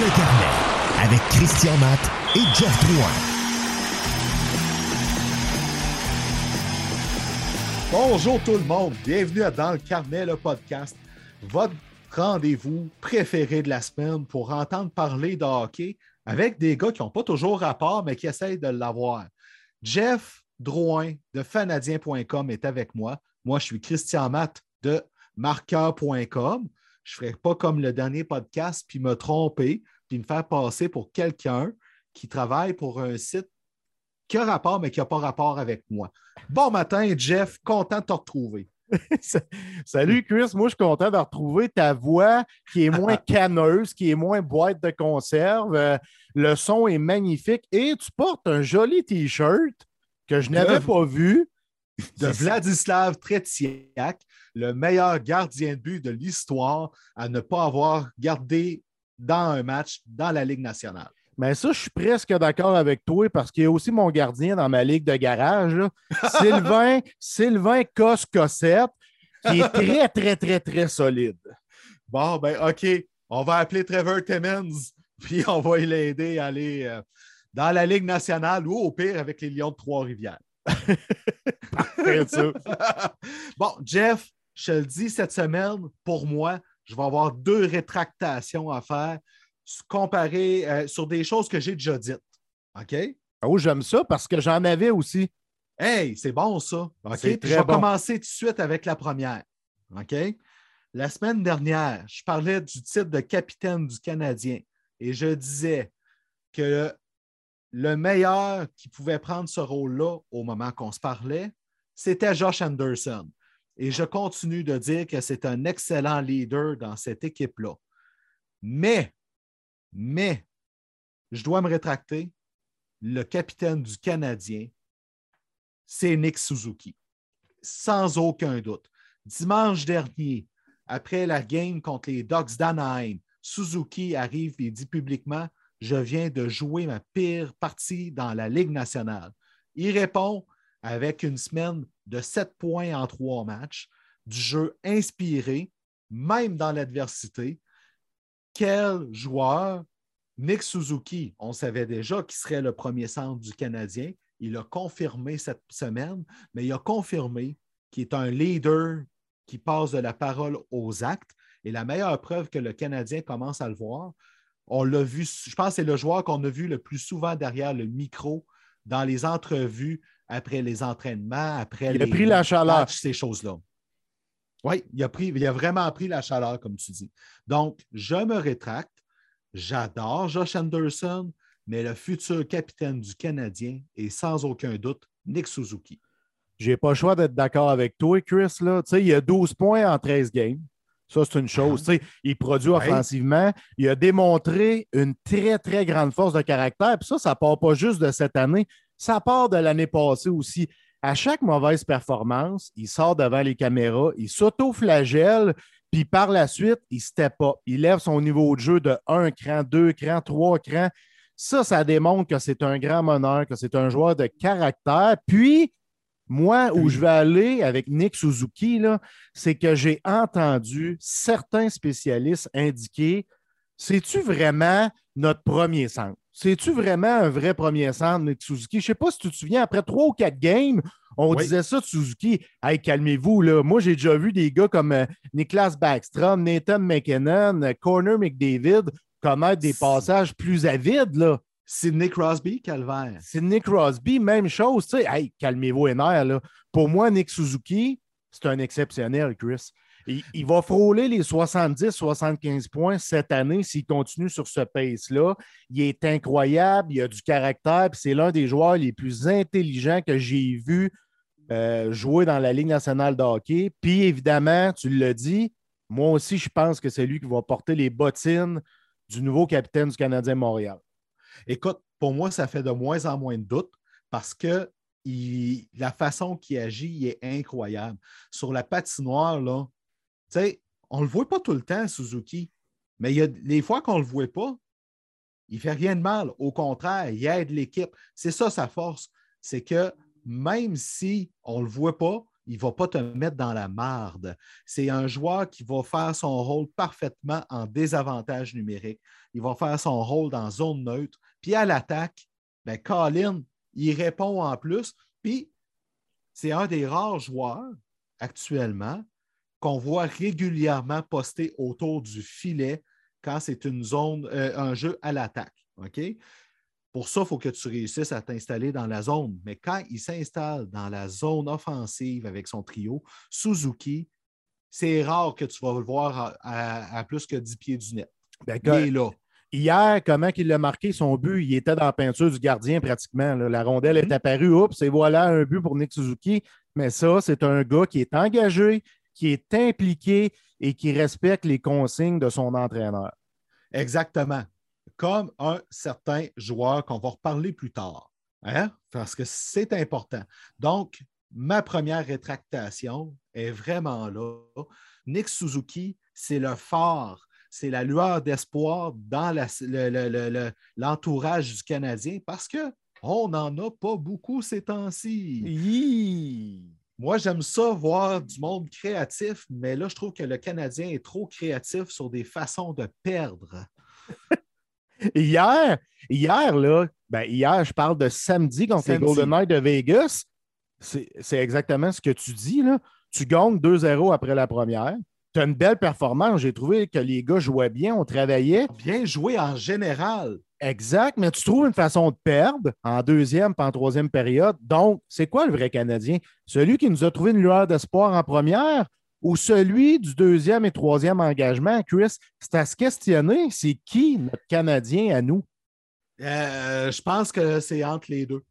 le carnet avec Christian Matt et Jeff Drouin. Bonjour tout le monde, bienvenue à Dans le carnet, le podcast, votre rendez-vous préféré de la semaine pour entendre parler de hockey avec des gars qui n'ont pas toujours rapport, mais qui essayent de l'avoir. Jeff Drouin de fanadien.com est avec moi. Moi, je suis Christian Matt de marqueur.com. Je ne ferai pas comme le dernier podcast puis me tromper puis me faire passer pour quelqu'un qui travaille pour un site qui a rapport, mais qui n'a pas rapport avec moi. Bon matin, Jeff, content de te retrouver. Salut Chris, moi je suis content de retrouver ta voix qui est moins canneuse, qui est moins boîte de conserve. Euh, le son est magnifique et tu portes un joli t-shirt que je n'avais pas vu. De Vladislav Tretiak, le meilleur gardien de but de l'histoire à ne pas avoir gardé dans un match dans la Ligue nationale. Mais ça, je suis presque d'accord avec toi parce qu'il y a aussi mon gardien dans ma ligue de garage, Sylvain, Sylvain Cos-Cossette, qui est très, très, très, très solide. Bon, ben, OK. On va appeler Trevor Timmons, puis on va l'aider à aller euh, dans la Ligue nationale ou au pire avec les Lions de Trois-Rivières. bon, Jeff, je te le dis, cette semaine, pour moi, je vais avoir deux rétractations à faire comparé euh, sur des choses que j'ai déjà dites. OK? Oh, j'aime ça parce que j'en avais aussi. Hey, c'est bon ça. OK? je vais commencer tout de suite avec la première. OK? La semaine dernière, je parlais du titre de capitaine du Canadien et je disais que le meilleur qui pouvait prendre ce rôle-là au moment qu'on se parlait, c'était Josh Anderson. Et je continue de dire que c'est un excellent leader dans cette équipe-là. Mais mais je dois me rétracter. Le capitaine du Canadien, c'est Nick Suzuki. Sans aucun doute. Dimanche dernier, après la game contre les Ducks d'Anaheim, Suzuki arrive et dit publiquement Je viens de jouer ma pire partie dans la Ligue nationale. Il répond avec une semaine de sept points en trois matchs, du jeu inspiré, même dans l'adversité, quel joueur, Nick Suzuki, on savait déjà qu'il serait le premier centre du Canadien. Il a confirmé cette semaine, mais il a confirmé qu'il est un leader qui passe de la parole aux actes. Et la meilleure preuve que le Canadien commence à le voir, on l'a vu, je pense que c'est le joueur qu'on a vu le plus souvent derrière le micro dans les entrevues après les entraînements, après il a pris la chaleur. ces choses-là. Oui, il a, pris, il a vraiment pris la chaleur, comme tu dis. Donc, je me rétracte. J'adore Josh Anderson, mais le futur capitaine du Canadien est sans aucun doute Nick Suzuki. J'ai pas le choix d'être d'accord avec toi, Chris. Là. il y a 12 points en 13 games. Ça, c'est une chose. Ah. il produit offensivement. Il a démontré une très, très grande force de caractère. Puis ça, ça part pas juste de cette année. Ça part de l'année passée aussi à chaque mauvaise performance, il sort devant les caméras, il s'auto-flagelle, puis par la suite, il ne pas. Il lève son niveau de jeu de un cran, deux crans, trois crans. Ça, ça démontre que c'est un grand meneur, que c'est un joueur de caractère. Puis, moi, où je vais aller avec Nick Suzuki, c'est que j'ai entendu certains spécialistes indiquer c'est-tu vraiment notre premier centre? C'est-tu vraiment un vrai premier centre de Suzuki? Je ne sais pas si tu te souviens, après trois ou quatre games, on disait ça de Suzuki. Hey, calmez-vous, là. Moi, j'ai déjà vu des gars comme euh, Niklas Backstrom, Nathan McKinnon, euh, Corner McDavid commettre des passages plus avides, là. Nick Crosby, Calvaire. Nick Crosby, même chose. Tu sais, hey, calmez-vous, là. Pour moi, Nick Suzuki, c'est un exceptionnel, Chris. Il, va frôler les 70-75 points cette année s'il continue sur ce pace-là. Il est incroyable, il a du caractère, c'est l'un des joueurs les plus intelligents que j'ai vu euh, jouer dans la Ligue nationale de hockey. Puis évidemment, tu l'as dit, moi aussi, je pense que c'est lui qui va porter les bottines du nouveau capitaine du Canadien Montréal. Écoute, pour moi, ça fait de moins en moins de doutes parce que la façon qu'il agit il est incroyable. Sur la patinoire, là, on ne le voit pas tout le temps, Suzuki, mais les fois qu'on ne le voit pas, il ne fait rien de mal. Au contraire, il aide l'équipe. C'est ça sa force. C'est que même si on ne le voit pas, il ne va pas te mettre dans la marde. C'est un joueur qui va faire son rôle parfaitement en désavantage numérique. Il va faire son rôle dans zone neutre. Puis à l'attaque, ben Colin, il répond en plus. Puis c'est un des rares joueurs actuellement qu'on voit régulièrement poster autour du filet quand c'est une zone, euh, un jeu à l'attaque. OK? Pour ça, il faut que tu réussisses à t'installer dans la zone. Mais quand il s'installe dans la zone offensive avec son trio, Suzuki, c'est rare que tu vas le voir à, plus que 10 pieds du net. Il est là. Hier, comment il l'a marqué, son but, il était dans la peinture du gardien pratiquement. La rondelle est mm-hmm. apparue, oups, et voilà un but pour Nick Suzuki. Mais ça, c'est un gars qui est engagé, qui est impliqué et qui respecte les consignes de son entraîneur. Exactement comme un certain joueur qu'on va reparler plus tard, hein? parce que c'est important. Donc, ma première rétractation est vraiment là. Nick Suzuki, c'est le phare, c'est la lueur d'espoir dans l'entourage du Canadien parce qu'on n'en a pas beaucoup ces temps-ci. Moi, j'aime ça voir du monde créatif, mais là, je trouve que le Canadien est trop créatif sur des façons de perdre. Hier, hier, là, ben hier, je parle de samedi contre les Golden Knights de Vegas. C'est exactement ce que tu dis. Là. Tu gagnes 2-0 après la première. Tu as une belle performance. J'ai trouvé que les gars jouaient bien, on travaillait. Bien joué en général. Exact, mais tu trouves une façon de perdre en deuxième pas en troisième période. Donc, c'est quoi le vrai Canadien? Celui qui nous a trouvé une lueur d'espoir en première ou celui du deuxième et troisième engagement, Chris, c'est à se questionner, c'est qui notre Canadien à nous? Euh, je pense que c'est entre les deux.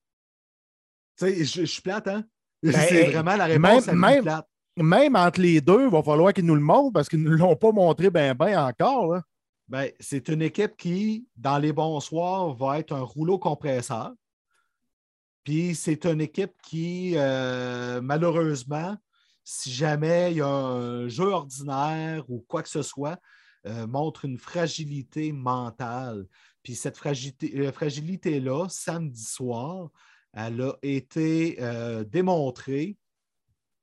Tu sais, je, suis plate, hein? Ben, c'est vraiment la réponse même, à même, plate. Même entre les deux, il va falloir qu'ils nous le montrent parce qu'ils ne l'ont pas montré bien ben encore. Ben, c'est une équipe qui, dans les bons soirs, va être un rouleau compresseur. Puis c'est une équipe qui, euh, malheureusement, si jamais il y a un jeu ordinaire ou quoi que ce soit, euh, montre une fragilité mentale. Puis cette fragilité, fragilité-là, samedi soir, elle a été euh, démontrée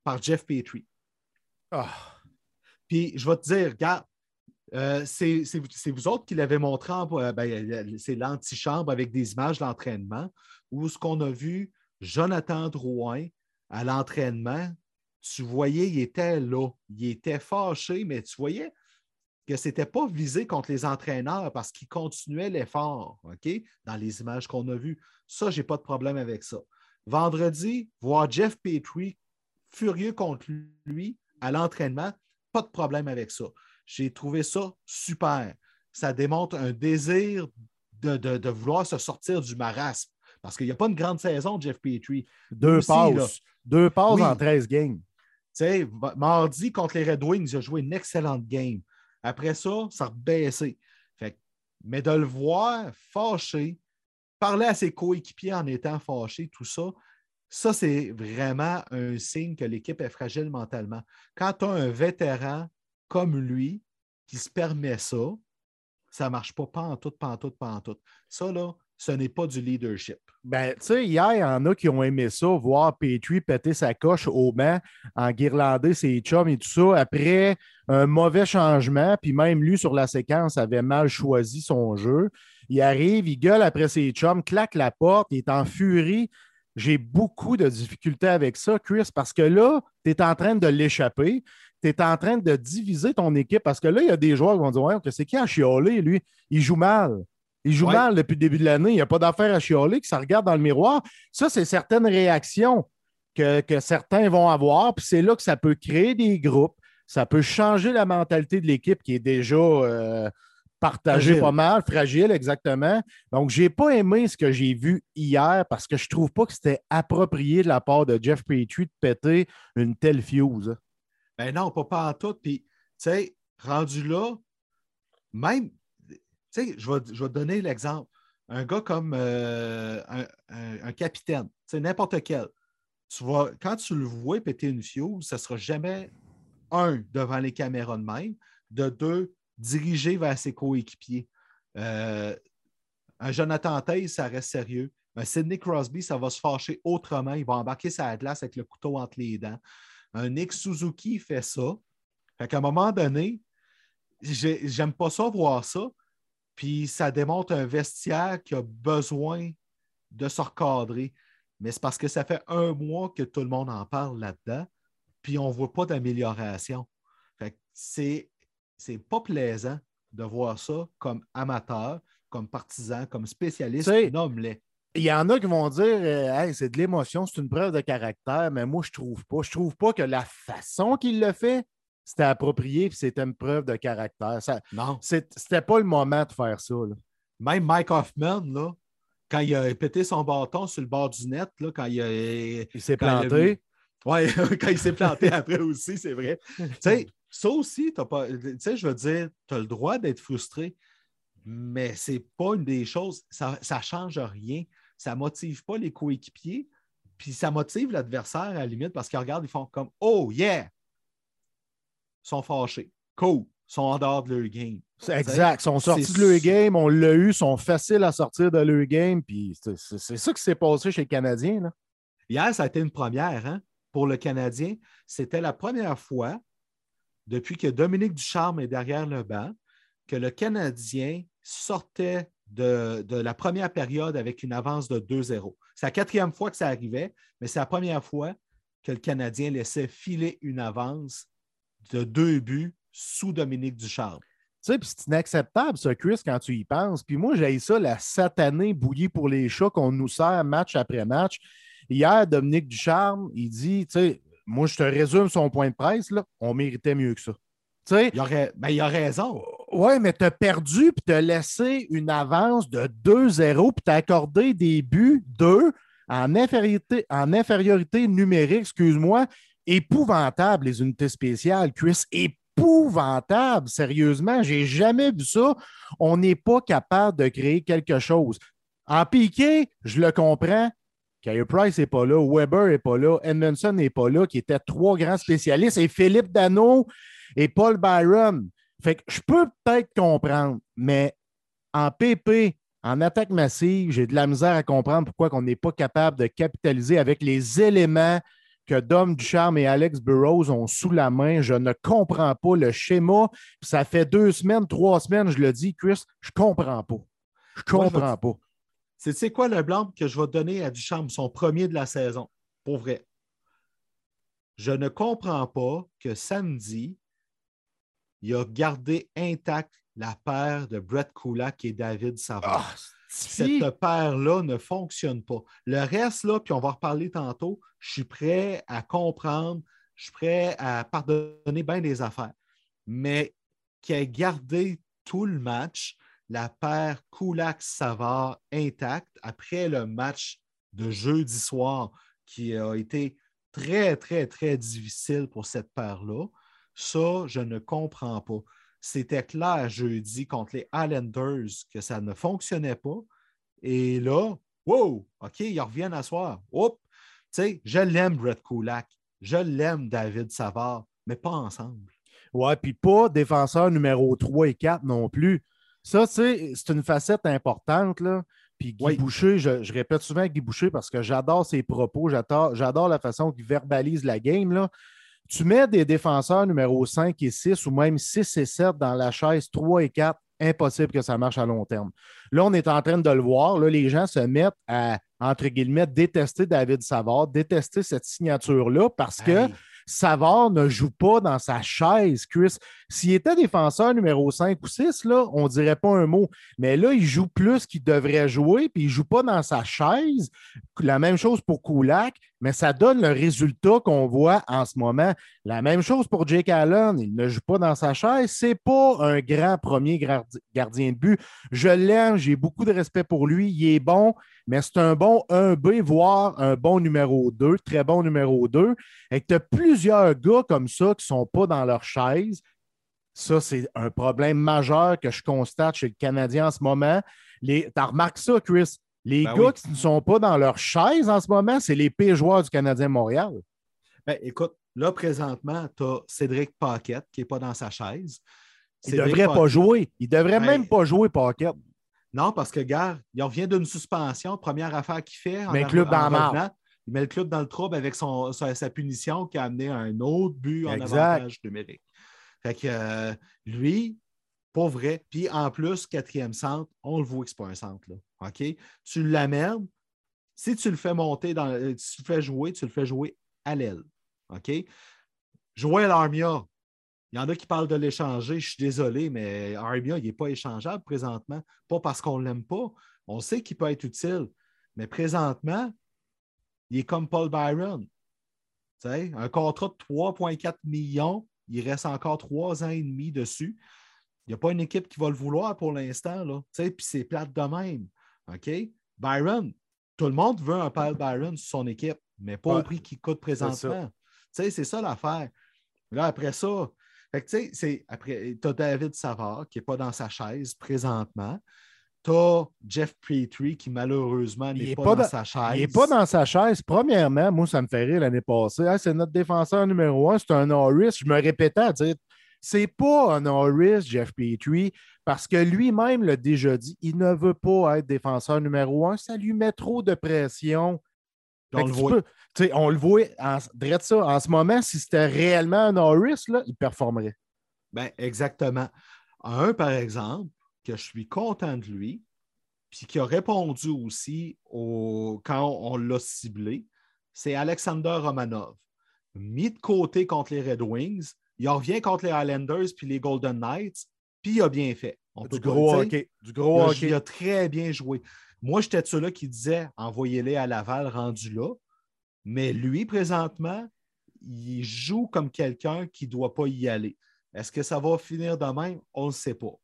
par Jeff Petrie. Ah. Puis je vais te dire, regarde, euh, c'est vous autres qui l'avez montré, ben, c'est l'antichambre avec des images d'entraînement, où ce qu'on a vu Jonathan Drouin à l'entraînement tu voyais, il était là. Il était fâché, mais tu voyais que ce n'était pas visé contre les entraîneurs parce qu'il continuait l'effort, OK, dans les images qu'on a vues. Ça, je n'ai pas de problème avec ça. Vendredi, voir Jeff Petrie furieux contre lui à l'entraînement, pas de problème avec ça. J'ai trouvé ça super. Ça démontre un désir de, vouloir se sortir du marasme. Parce qu'il n'y a pas une grande saison, Jeff Petrie. Deux passes. Deux passes en 13 games sais, mardi contre les Red Wings, il a joué une excellente game. Après ça, ça a baissé. Fait, mais de le voir fâché, parler à ses coéquipiers en étant fâché, tout ça, ça, c'est vraiment un signe que l'équipe est fragile mentalement. Quand tu as un vétéran comme lui qui se permet ça, ça ne marche pas, pas en tout, pas en tout, pas en tout. Ça, là, ce n'est pas du leadership. Ben, tu sais, hier, il y en a qui ont aimé ça, voir Petrie péter sa coche au banc, en guirlander ses chums et tout ça, après un mauvais changement, puis même lui, sur la séquence, avait mal choisi son jeu. Il arrive, il gueule après ses chums, claque la porte, il est en furie. J'ai beaucoup de difficultés avec ça, Chris, parce que là, tu es en train de l'échapper. Tu es en train de diviser ton équipe parce que là, il y a des joueurs qui vont dire Ouais, c'est qui a chiolé, lui? Il joue mal. Il joue mal depuis le début de l'année. Il n'y a pas d'affaire à chialer, que ça regarde dans le miroir. Ça, c'est certaines réactions que, certains vont avoir. Puis c'est là que ça peut créer des groupes. Ça peut changer la mentalité de l'équipe qui est déjà euh, partagée pas mal, fragile, exactement. Donc, je n'ai pas aimé ce que j'ai vu hier parce que je ne trouve pas que c'était approprié de la part de Jeff Petrie de péter une telle fuse. Ben non, pas, pas en tout. Puis, tu sais, rendu là, même, je vais, je vais donner l'exemple. Un gars comme euh, un, capitaine, n'importe quel. Tu vois, quand tu le vois péter une fuse, ça ne sera jamais, un, devant les caméras de même, de deux, dirigé vers ses coéquipiers. Euh, un Jonathan Taze, ça reste sérieux. Un Sidney Crosby, ça va se fâcher autrement. Il va embarquer sa glace avec le couteau entre les dents. Un Nick Suzuki fait ça. Fait qu'à un moment donné, j'aime pas ça voir ça. Puis ça démontre un vestiaire qui a besoin de se recadrer. Mais c'est parce que ça fait un mois que tout le monde en parle là-dedans, puis on ne voit pas d'amélioration. C'est, c'est pas plaisant de voir ça comme amateur, comme partisan, comme spécialiste. Nomme-les. Il y en a qui vont dire euh, c'est de l'émotion, c'est une preuve de caractère, mais moi, je trouve pas. Je trouve pas que la façon qu'il le fait, c'était approprié et c'était une preuve de caractère. Ça, non. C'était pas le moment de faire ça. Même Mike Hoffman, là, quand il a pété son bâton sur le bord du net, là, quand il, a, il s'est planté. Oui, quand il s'est planté après aussi, c'est vrai. tu sais, ça aussi, as pas, tu sais, je veux dire, tu as le droit d'être frustré, mais c'est pas une des choses, ça ne change rien. Ça ne motive pas les coéquipiers, puis ça motive l'adversaire à la limite parce qu'ils regardent, ils font comme Oh yeah! Ils sont fâchés. Cool. Ils sont en dehors de leur game. Exact. Ils sont sortis de leur game, on l'a eu, ils sont faciles à sortir de leur game, puis c'est ça qui s'est passé chez les Canadiens. Là. Hier, ça a été une première hein, pour le Canadien. C'était la première fois depuis que Dominique Ducharme est derrière le banc que le Canadien sortait de, la première période avec une avance de 2-0. C'est la quatrième fois que ça arrivait, mais c'est la première fois que le Canadien laissait filer une avance de deux buts sous Dominique Ducharme. Tu sais, c'est inacceptable, ça, Chris, quand tu y penses. Puis moi, j'ai ça, la satanée bouillie pour les chats qu'on nous sert match après match. Hier, Dominique Ducharme, il dit, tu sais, moi, je te résume son point de presse, là, on méritait mieux que ça. Tu sais, il, aurait, ben, il a raison. Oui, mais tu as perdu puis tu as laissé une avance de 2-0 puis tu as accordé des buts 2 en infériorité, en infériorité numérique, excuse-moi, épouvantable, les unités spéciales, Chris, épouvantable, sérieusement. J'ai jamais vu ça. On n'est pas capable de créer quelque chose. En piqué, je le comprends. Kyle Price n'est pas là, Weber n'est pas là, Edmondson n'est pas là, qui étaient trois grands spécialistes, et Philippe Dano et Paul Byron. Fait que je peux peut-être comprendre, mais en PP, en attaque massive, j'ai de la misère à comprendre pourquoi on n'est pas capable de capitaliser avec les éléments que Dom Ducharme et Alex Burrows ont sous la main. Je ne comprends pas le schéma. Ça fait deux semaines, trois semaines, je le dis, Chris, je ne comprends pas. Je ne comprends pas. C'est quoi le blanc que je vais donner à Ducharme, son premier de la saison, pour vrai? Je ne comprends pas que samedi, il a gardé intact la paire de Brett Kulak et David Savard. Ah, cette paire-là ne fonctionne pas. Le reste, là, puis on va reparler tantôt, je suis prêt à comprendre, je suis prêt à pardonner bien des affaires. Mais qui a gardé tout le match, la paire Kulak-Savard intacte après le match de jeudi soir qui a été très, très, très difficile pour cette paire-là. Ça, je ne comprends pas c'était clair jeudi contre les Islanders que ça ne fonctionnait pas. Et là, wow, OK, ils reviennent à soir. Oups, tu sais, je l'aime, Brett Kulak. Je l'aime, David Savard, mais pas ensemble. Ouais, puis pas défenseur numéro 3 et 4 non plus. Ça, c'est une facette importante, là. Puis Guy Boucher, je, répète souvent Guy Boucher parce que j'adore ses propos, j'adore la façon qu'il verbalise la game. Là. Tu mets des défenseurs numéro 5 et 6 ou même 6 et 7 dans la chaise 3 et 4, impossible que ça marche à long terme. Là, on est en train de le voir. Là, les gens se mettent à, entre guillemets, détester David Savard, détester cette signature-là parce que Savard ne joue pas dans sa chaise, Chris. S'il était défenseur numéro 5 ou 6, là, on ne dirait pas un mot. Mais là, il joue plus qu'il devrait jouer, puis il ne joue pas dans sa chaise. La même chose pour Kulak, mais ça donne le résultat qu'on voit en ce moment. La même chose pour Jake Allen. Il ne joue pas dans sa chaise. Ce n'est pas un grand premier gardien de but. Je l'aime, j'ai beaucoup de respect pour lui. Il est bon mais c'est un bon 1B, voire un bon numéro 2, très bon numéro 2. Et tu as plusieurs gars comme ça qui ne sont pas dans leur chaise. Ça, c'est un problème majeur que je constate chez le Canadien en ce moment. Tu as remarqué ça, Chris? Les ben gars qui ne sont pas dans leur chaise en ce moment, c'est les pires joueurs du Canadien Montréal. Ben, écoute, là, présentement, tu as Cédric Paquette qui n'est pas dans sa chaise. Il ne devrait pas jouer. Il ne devrait ben, même pas jouer Paquette. Non, parce que, gars, il revient d'une suspension, première affaire qu'il fait. Mais club il met le club dans le trouble avec son, sa, punition qui a amené à un autre but en avantage numérique. Fait que euh, lui, pas vrai. Puis en plus, quatrième centre, on le voit que ce pas un centre. Là. OK? Tu l'amènes. Si tu le fais monter, dans, euh, tu le fais jouer, tu le fais jouer à l'aile. OK? Joël Armia, il y en a qui parlent de l'échanger. Je suis désolé, mais Armia, il n'est pas échangeable présentement. Pas parce qu'on ne l'aime pas. On sait qu'il peut être utile. Mais présentement, il est comme Paul Byron. un contrat de 3,4 millions, il reste encore trois ans et demi dessus. Il n'y a pas une équipe qui va le vouloir pour l'instant. Puis c'est plate de même. OK? Byron, tout le monde veut un Paul Byron sur son équipe, mais pas au prix qu'il coûte présentement. C'est ça l'affaire. Là, après ça, tu sais, après, tu as David Savard qui n'est pas dans sa chaise présentement. Tu as Jeff Petrie qui, malheureusement, n'est pas, dans, sa chaise. Il n'est pas dans sa chaise. Premièrement, moi, ça me fait rire l'année passée. c'est notre défenseur numéro un, c'est un Norris. Je me répétais à dire c'est pas un Norris, Jeff Petrie, parce que lui-même l'a déjà dit, il ne veut pas être défenseur numéro un. Ça lui met trop de pression. On le, voit. on le voit. En, ça, en ce moment, si c'était réellement un Norris, là, il performerait. Ben, exactement. Un, par exemple, que je suis content de lui, puis qui a répondu aussi au, quand on l'a ciblé, c'est Alexander Romanov. Mis de côté contre les Red Wings, il revient contre les Highlanders puis les Golden Knights, puis il a bien fait. du, gros hockey. du gros il a très bien joué. Moi, j'étais de ceux-là qui disaient envoyez-les à Laval rendu là. Mais lui, présentement, il joue comme quelqu'un qui ne doit pas y aller. Est-ce que ça va finir de même? On ne sait pas.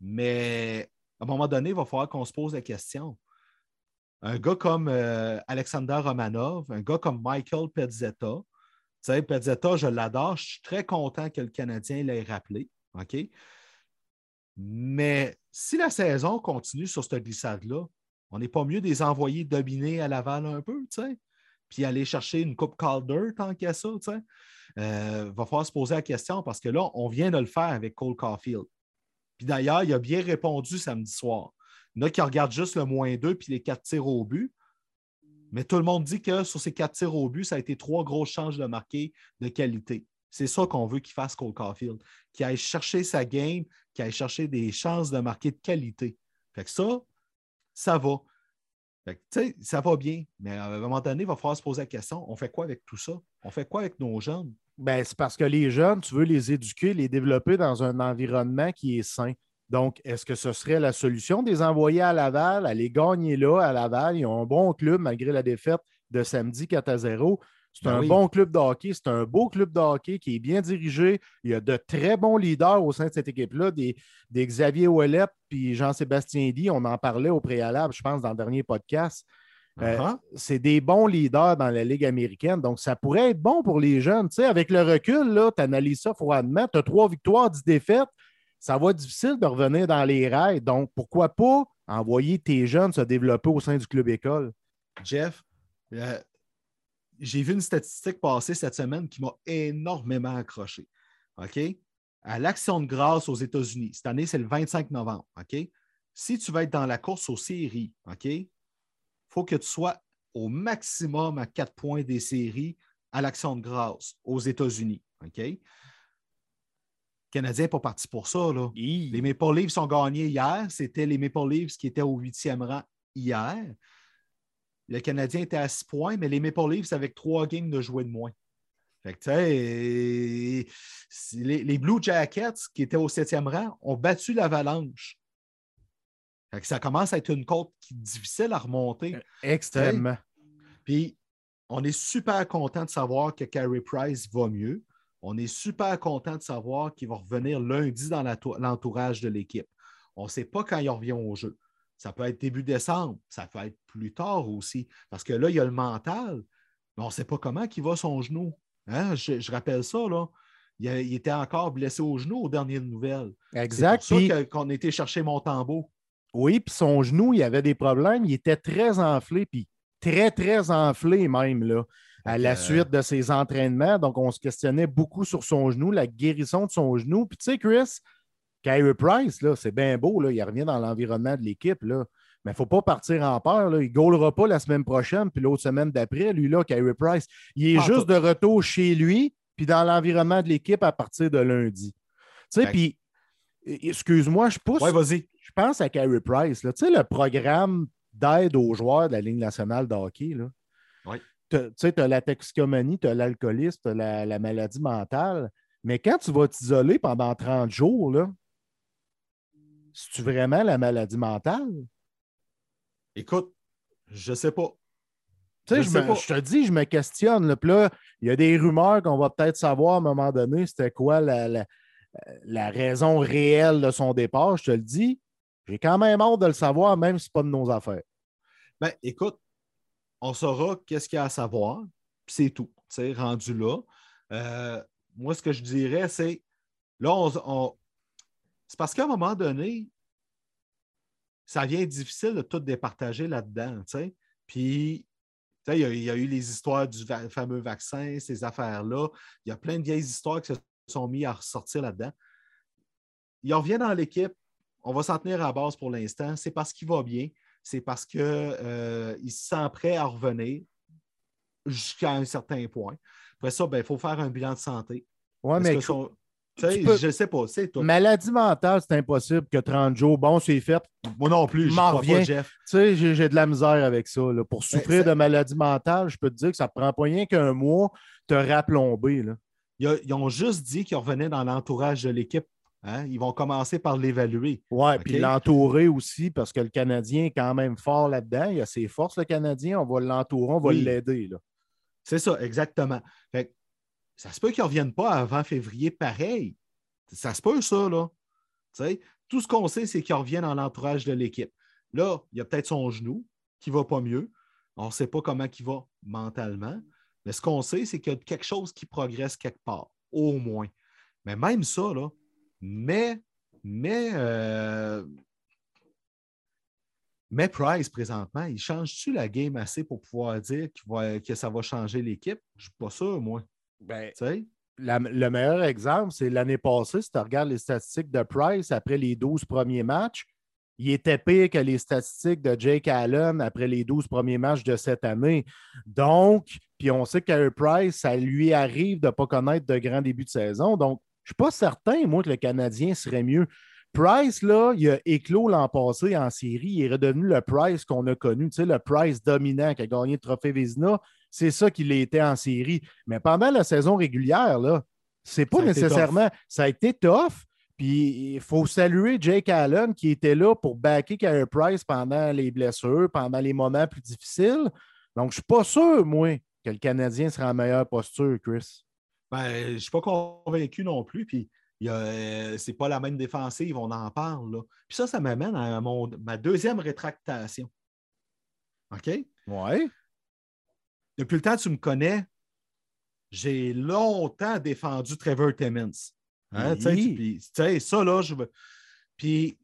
Mais à un moment donné, il va falloir qu'on se pose la question. Un gars comme euh, Alexander Romanov, un gars comme Michael Pezzetta, Pezzetta, je l'adore, je suis très content que le Canadien l'ait rappelé. OK? Mais si la saison continue sur cette glissade-là, on n'est pas mieux des envoyer dominer à Laval un peu, tu sais? Puis aller chercher une coupe Calder tant qu'à ça, tu sais? Euh, va falloir se poser la question parce que là, on vient de le faire avec Cole Caulfield. Puis d'ailleurs, il a bien répondu samedi soir. Il y en a qui regardent juste le moins 2 puis les quatre tirs au but. Mais tout le monde dit que sur ces quatre tirs au but, ça a été trois grosses chances de marquer de qualité. C'est ça qu'on veut qu'il fasse Cole Caulfield, qu'il aille chercher sa game, qu'il aille chercher des chances de marquer de qualité. Fait que ça, ça va. Fait ça va bien, mais à un moment donné, il va falloir se poser la question on fait quoi avec tout ça? On fait quoi avec nos jeunes? Ben, C'est parce que les jeunes, tu veux les éduquer, les développer dans un environnement qui est sain. Donc, est-ce que ce serait la solution de les envoyer à Laval, aller gagner là à Laval? Ils ont un bon club malgré la défaite de samedi 4 à 0. C'est ben un bon club de hockey, c'est un beau club de hockey qui est bien dirigé. Il y a de très bons leaders au sein de cette équipe-là, des, Xavier Ouellet puis Jean-Sébastien Di. On en parlait au préalable, je pense, dans le dernier podcast. Euh, uh-huh. C'est des bons leaders dans la Ligue américaine. Donc, ça pourrait être bon pour les jeunes. Tu sais, avec le recul, tu analyses ça froidement. Tu as trois victoires, dix défaites ça va être difficile de revenir dans les rails. Donc, pourquoi pas envoyer tes jeunes se développer au sein du club école? Jeff, euh, j'ai vu une statistique passer cette semaine qui m'a énormément accroché. OK? À l'Action de grâce aux États-Unis, cette année, c'est le 25 novembre. OK? Si tu veux être dans la course aux séries, OK? Il faut que tu sois au maximum à quatre points des séries à l'Action de grâce aux États-Unis. OK? Canadien n'est pas parti pour ça. Les Maple Leafs ont gagné hier. C'était les Maple Leafs qui étaient au huitième rang hier. Le Canadien était à six points, mais les Maple Leafs avec trois games de jouer de moins. les, Blue Jackets qui étaient au septième rang ont battu l'Avalanche. Ça commence à être une côte difficile à remonter. Euh, extrêmement. Puis, on est super content de savoir que Carey Price va mieux. On est super content de savoir qu'il va revenir lundi dans l'entourage de l'équipe. On ne sait pas quand il revient au jeu. Ça peut être début décembre, ça peut être plus tard aussi, parce que là, il y a le mental, mais on ne sait pas comment il va son genou. Hein? Je, rappelle ça, là. Il, était encore blessé au genou aux dernières nouvelles. Exact. C'est pour ça qu'on était chercher Montembeau. Oui, puis son genou, il avait des problèmes. Il était très enflé, puis très, très enflé même. Là à la suite de ses entraînements. Donc, on se questionnait beaucoup sur son genou, la guérison de son genou. Puis, tu sais, Chris, Kyrie Price, là, c'est bien beau, là, il revient dans l'environnement de l'équipe. Là. Mais il ne faut pas partir en peur. Il ne goalera pas la semaine prochaine, puis l'autre semaine d'après, lui, là, Kyrie Price. Il est juste de retour chez lui, puis dans l'environnement de l'équipe à partir de lundi. Tu sais, puis, excuse-moi, je pousse. Ouais, vas-y. Je pense à Kyrie Price. Tu sais, le programme d'aide aux joueurs de la Ligue nationale de hockey, là. Oui. Tu sais, tu as la toxicomanie, tu as l'alcoolisme, tu as la, la, maladie mentale. Mais quand tu vas t'isoler pendant 30 jours, là, c'est-tu vraiment la maladie mentale? Écoute, je sais pas. Tu sais, je, je, te dis, je me questionne. Là, il y a des rumeurs qu'on va peut-être savoir à un moment donné c'était quoi la, la, la, raison réelle de son départ. Je te le dis, j'ai quand même hâte de le savoir, même si ce n'est pas de nos affaires. Ben, écoute, on saura qu'est-ce qu'il y a à savoir, puis c'est tout. Rendu là. Euh, moi, ce que je dirais, c'est là, c'est parce qu'à un moment donné, ça vient difficile de tout départager là-dedans. Puis, il y, a, eu les histoires du fameux vaccin, ces affaires-là. Il y a plein de vieilles histoires qui se sont mises à ressortir là-dedans. Il revient dans l'équipe. On va s'en tenir à base pour l'instant. C'est parce qu'il va bien. C'est parce qu'il euh, se sent prêt à revenir jusqu'à un certain point. Après ça, ben, il faut faire un bilan de santé. Oui, mais je ne sais pas, c'est. Maladie mentale, c'est impossible que 30 jours, bon, c'est fait. Moi non plus, je m'en reviens. Jeff. Tu sais, j'ai de la misère avec ça. Pour souffrir de maladie mentale, je peux te dire que ça ne prend pas rien qu'un mois te raplomber. Là. Ils, ont juste dit qu'ils revenaient dans l'entourage de l'équipe. Hein? Ils vont commencer par l'évaluer. Oui, puis l'entourer aussi, parce que le Canadien est quand même fort là-dedans. Il a ses forces, le Canadien. On va l'entourer, on va l'aider. C'est ça, exactement. Fait ça se peut qu'ils ne reviennent pas avant février pareil. Ça se peut, ça, là. tout ce qu'on sait, c'est qu'ils reviennent dans l'entourage de l'équipe. Là, il y a peut-être son genou qui ne va pas mieux. On ne sait pas comment il va mentalement. Mais ce qu'on sait, c'est qu'il y a quelque chose qui progresse quelque part, au moins. Mais même ça, là, mais, mais, euh, mais Price, présentement, il change-tu la game assez pour pouvoir dire que ça va changer l'équipe? Je ne suis pas sûr, moi. Ben, le meilleur exemple, c'est l'année passée, si tu regardes les statistiques de Price après les 12 premiers matchs, il était pire que les statistiques de Jake Allen après les 12 premiers matchs de cette année. Donc, puis on sait qu'à Price, ça lui arrive de ne pas connaître de grands débuts de saison. Donc, je ne suis pas certain, moi, que le Canadien serait mieux. Price, là, il a éclos l'an passé en série. Il est redevenu le Price qu'on a connu, tu sais, le Price dominant qui a gagné le trophée Vézina. C'est ça qu'il été en série. Mais pendant la saison régulière, là, c'est pas nécessairement. Ça a été tough. Puis il faut saluer Jake Allen qui était là pour backer Carey Price pendant les blessures, pendant les moments plus difficiles. Donc, je ne suis pas sûr, moi, que le Canadien sera en meilleure posture, Chris. Ben, je ne suis pas convaincu non plus. Puis euh, c'est pas la même défensive, on en parle. Puis ça, ça m'amène à ma deuxième rétractation. OK? Oui. Depuis le temps que tu me connais, j'ai longtemps défendu Trevor Timmins. Hein, ça, là, je veux. Puis,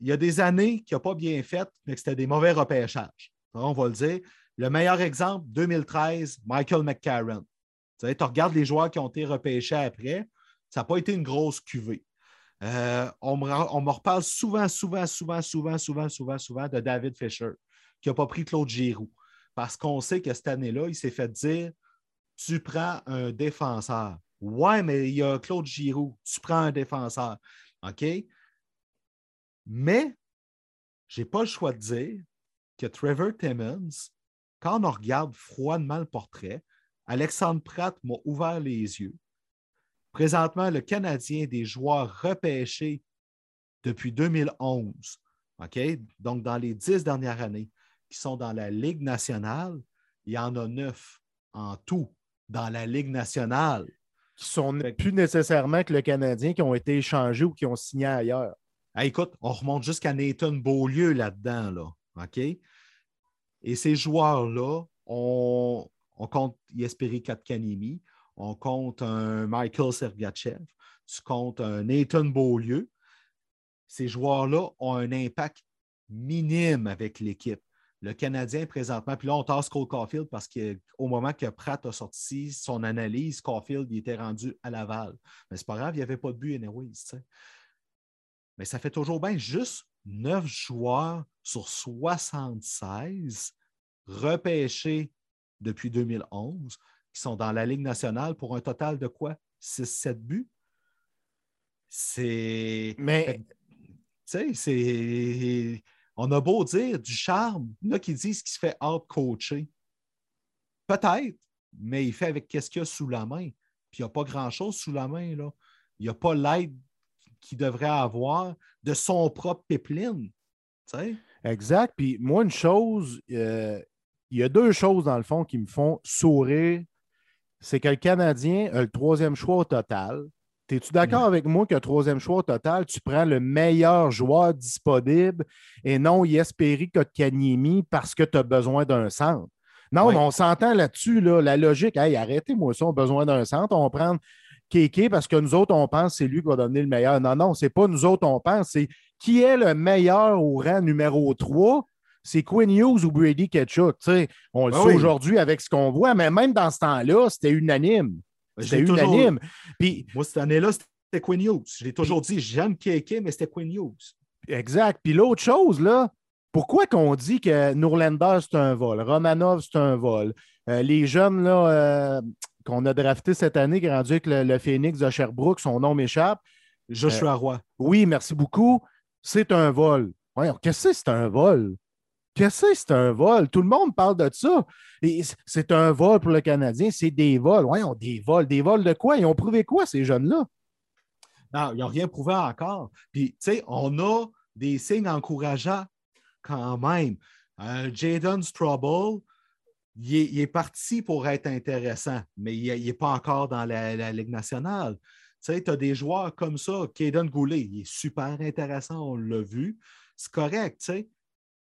il y a des années qu'il n'a pas bien fait, mais que c'était des mauvais repêchages. On va le dire. Le meilleur exemple, 2013, Michael McCarron. Tu regardes les joueurs qui ont été repêchés après, ça n'a pas été une grosse cuvée. Euh, on, me, on, me, reparle souvent, souvent, souvent, souvent, souvent, souvent, souvent de David Fisher, qui n'a pas pris Claude Giroux parce qu'on sait que cette année-là, il s'est fait dire tu prends un défenseur. Ouais, mais il y a Claude Giroux, tu prends un défenseur. OK? Mais je n'ai pas le choix de dire que Trevor Timmons, quand on regarde froidement le portrait, Alexandre Pratt m'a ouvert les yeux. Présentement, le Canadien des joueurs repêchés depuis 2011, OK? Donc, dans les dix dernières années, qui sont dans la Ligue nationale, il y en a neuf en tout dans la Ligue nationale. Qui sont plus nécessairement que le Canadien, qui ont été échangés ou qui ont signé ailleurs. écoute, on remonte jusqu'à Nathan Beaulieu là-dedans, là. OK? Et ces joueurs-là, on, on compte Yesperi Katkanimi, on compte un Michael Sergachev, tu comptes un Nathan Beaulieu. Ces joueurs-là ont un impact minime avec l'équipe le Canadien présentement, puis là, on tasse Cole Caulfield parce qu'au moment que Pratt a sorti son analyse, Caulfield était rendu à Laval. Mais c'est pas grave, il n'y avait pas de but anyways. mais ça fait toujours bien juste 9 joueurs sur 76 repêchés depuis 2011 qui sont dans la Ligue nationale pour un total de quoi? 6-7 buts? C'est. Mais. Tu sais, c'est. On a beau dire du charme. Il y en a qui disent qu'il se fait out-coacher. Peut-être, mais il fait avec qu'est-ce qu'il y a sous la main. Puis il n'y a pas grand-chose sous la main. Là. Il n'y a pas l'aide qu'il devrait avoir de son propre pipeline. Exact. Puis moi, une chose, euh, il y a deux choses dans le fond qui me font sourire. C'est que le Canadien a le troisième choix au total. Es-tu d'accord avec moi que le troisième choix au total, tu prends le meilleur joueur disponible et non Yesperi Kotkaniemi parce que tu as besoin d'un centre? Non, mais on s'entend là-dessus, là, la logique. Hey, arrêtez-moi ça, on a besoin d'un centre. On va prendre Kéké parce que nous autres, on pense que c'est lui qui va donner le meilleur. Non, non, c'est pas nous autres, on pense. C'est qui est le meilleur au rang numéro 3? C'est Quinn Hughes ou Brady Ketchuk. On le ben sait aujourd'hui avec ce qu'on voit, mais même dans ce temps-là, c'était unanime. Ben, c'était unanime. Puis, Moi, cette année-là, c'était Quinn Hughes. Je l'ai toujours dit, j'aime Kéké, mais c'était Quinn Hughes. Exact. Puis l'autre chose, là, pourquoi qu'on dit que Nourlander, c'est un vol, Romanov, c'est un vol? Euh, les jeunes là, euh, qu'on a draftés cette année, qui rendu avec le, Phoenix de Sherbrooke, son nom m'échappe. Joshua euh, Roy. Oui, merci beaucoup. C'est un vol. qu'est-ce que c'est un vol? Qu'est-ce que c'est? Un vol? Tout le monde parle de ça. c'est un vol pour le Canadien, c'est des vols. Oui, des vols. Des vols de quoi? Ils ont prouvé quoi, ces jeunes-là? Non, ils n'ont rien prouvé encore. Puis, tu sais, on a des signes encourageants quand même. Euh, Jaden Strobel, il est, parti pour être intéressant, mais il n'est pas encore dans la, Ligue nationale. Tu sais, tu as des joueurs comme ça, Kaden Goulet, il est super intéressant, on l'a vu. C'est correct, tu sais.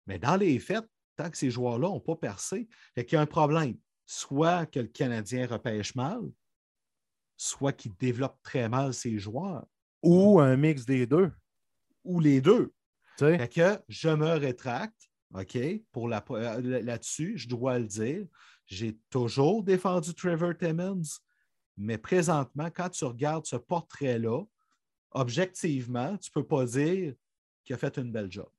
Mais dans les faits, tant que ces joueurs-là n'ont pas percé, il y a un problème. Soit que le Canadien repêche mal, soit qu'il développe très mal ses joueurs. Ou un mix des deux. Ou les deux. Fait que je me rétracte, OK, pour la, euh, là-dessus, je dois le dire. J'ai toujours défendu Trevor Timmons, mais présentement, quand tu regardes ce portrait-là, objectivement, tu ne peux pas dire qu'il a fait une belle job.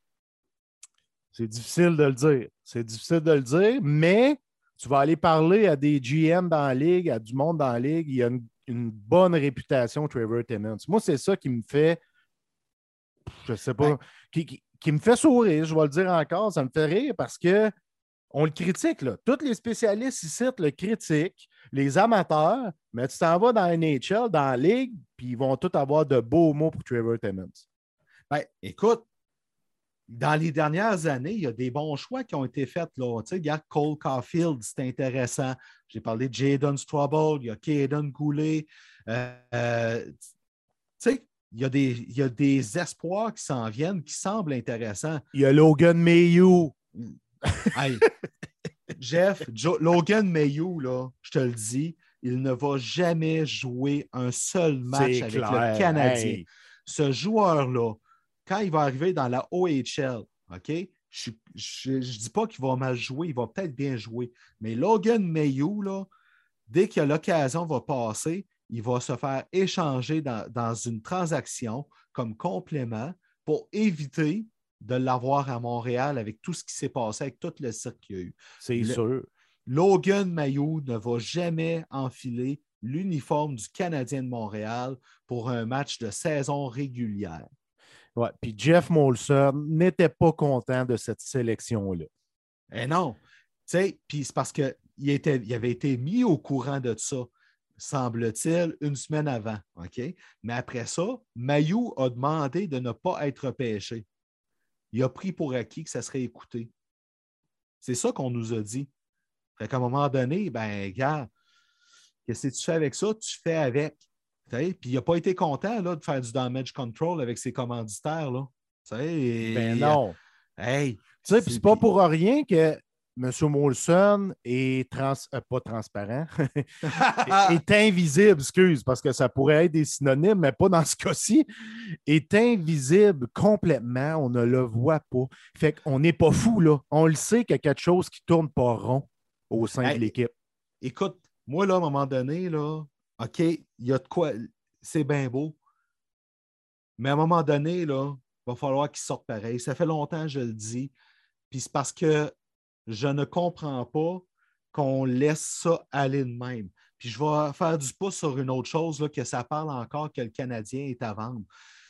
C'est difficile de le dire. C'est difficile de le dire, mais tu vas aller parler à des GM dans la ligue, à du monde dans la ligue. Il y a une, bonne réputation, Trevor Timmons. Moi, c'est ça qui me fait je sais pas, qui, me fait sourire, je vais le dire encore, ça me fait rire parce que on le critique, là. Tous les spécialistes ici le critiquent, les amateurs, mais tu t'en vas dans la NHL, dans la Ligue, puis ils vont tous avoir de beaux mots pour Trevor Timmons. Ben, écoute, dans les dernières années, il y a des bons choix qui ont été faits. Là. Tu sais, il y a Cole Caulfield, c'est intéressant. J'ai parlé de Jaden Strobel, il y a Kaden Goulet. Euh, euh, tu sais, il y, a des, il y a des espoirs qui s'en viennent qui semblent intéressants. Il y a Logan Mayhew. Jeff, Logan Mayhew, là, je te le dis, il ne va jamais jouer un seul match avec le Canadien. Ce joueur-là, quand il va arriver dans la OHL, OK? Je ne dis pas qu'il va mal jouer, il va peut-être bien jouer. Mais Logan Mayhew, là, dès que l'occasion va passer, il va se faire échanger dans, une transaction comme complément pour éviter de l'avoir à Montréal avec tout ce qui s'est passé, avec tout le cirque qu'il y a eu. C'est sûr. Logan Mayou ne va jamais enfiler l'uniforme du Canadien de Montréal pour un match de saison régulière. Puis Jeff Molson n'était pas content de cette sélection-là. Eh non. Puis c'est parce qu'il il avait été mis au courant de ça semble-t-il, une semaine avant. OK? Mais après ça, Mayou a demandé de ne pas être pêché. Il a pris pour acquis que ça serait écouté. C'est ça qu'on nous a dit. Fait qu'à un moment donné, ben, gars, qu'est-ce que tu fais avec ça? Tu fais avec. Puis il n'a pas été content là, de faire du damage control avec ses commanditaires. Là. ben non. Hey, tu sais, c'est pas pour rien que M. Molson est trans, euh, pas transparent, est invisible, excuse, parce que ça pourrait être des synonymes, mais pas dans ce cas-ci, est invisible complètement, on ne le voit pas. Fait qu'on n'est pas fou, là. On le sait qu'il y a quelque chose qui ne tourne pas rond au sein de l'équipe. Écoute, moi, là, à un moment donné, là, OK, il y a de quoi, c'est bien beau, Mais à un moment donné, il va falloir qu'il sorte pareil. Ça fait longtemps, je le dis. Puis c'est parce que je ne comprends pas qu'on laisse ça aller de même. Puis je vais faire du pouce sur une autre chose, là, que ça parle encore que le Canadien est à vendre.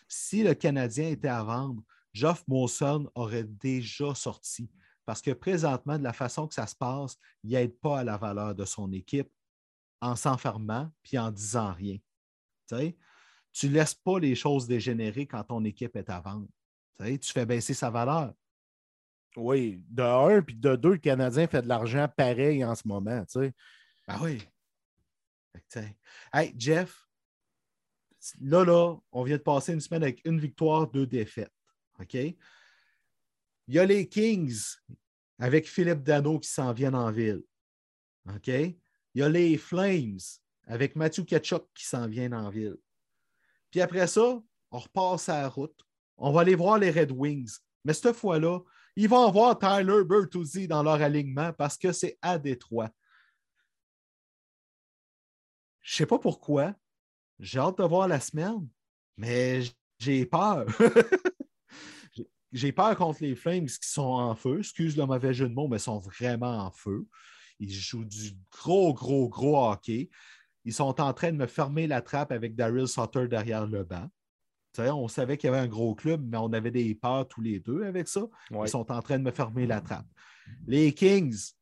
Si le Canadien était à vendre, Geoff Molson aurait déjà sorti. Parce que présentement, de la façon que ça se passe, il n'aide pas à la valeur de son équipe en s'enfermant puis en disant rien. Tu ne laisses pas les choses dégénérer quand ton équipe est à vendre. Tu fais baisser sa valeur. Oui, de un, puis de deux, le Canadien fait de l'argent pareil en ce moment. Tu Ben oui. Hey, Jeff, là, là, on vient de passer une semaine avec une victoire, deux défaites. OK? Il y a les Kings avec Philippe Dano qui s'en viennent en ville. OK? Il y a les Flames avec Matthew Ketchuk qui s'en viennent en ville. Puis après ça, on repasse à la route. On va aller voir les Red Wings. Mais cette fois-là, ils vont avoir Tyler Bertuzzi dans leur alignement parce que c'est à Détroit. Je ne sais pas pourquoi. J'ai hâte de voir la semaine, mais j'ai peur. j'ai peur contre les Flames qui sont en feu. Excuse le mauvais jeu de mots, mais sont vraiment en feu. Ils jouent du gros, gros, gros hockey. Ils sont en train de me fermer la trappe avec Daryl Sutter derrière le banc. on savait qu'il y avait un gros club, mais on avait des peurs tous les deux avec ça. Ils sont en train de me fermer la trappe. Les Kings,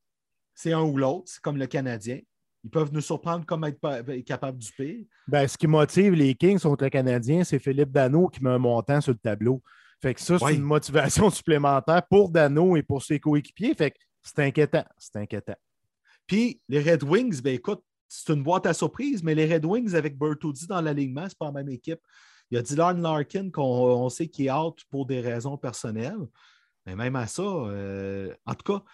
c'est un ou l'autre, c'est comme le Canadien. Ils peuvent nous surprendre comme être, capable du pire. Ben, ce qui motive les Kings contre le Canadien, c'est Philippe Dano qui met un montant sur le tableau. Fait que ça, c'est une motivation supplémentaire pour Dano et pour ses coéquipiers. Fait que c'est inquiétant. C'est inquiétant. Puis les Red Wings, ben écoute, c'est une boîte à surprise, mais les Red Wings avec Bertuzzi dans l'alignement, c'est pas la même équipe. Il y a Dylan Larkin qu'on sait qui est out pour des raisons personnelles. Mais même à ça, euh, en tout cas,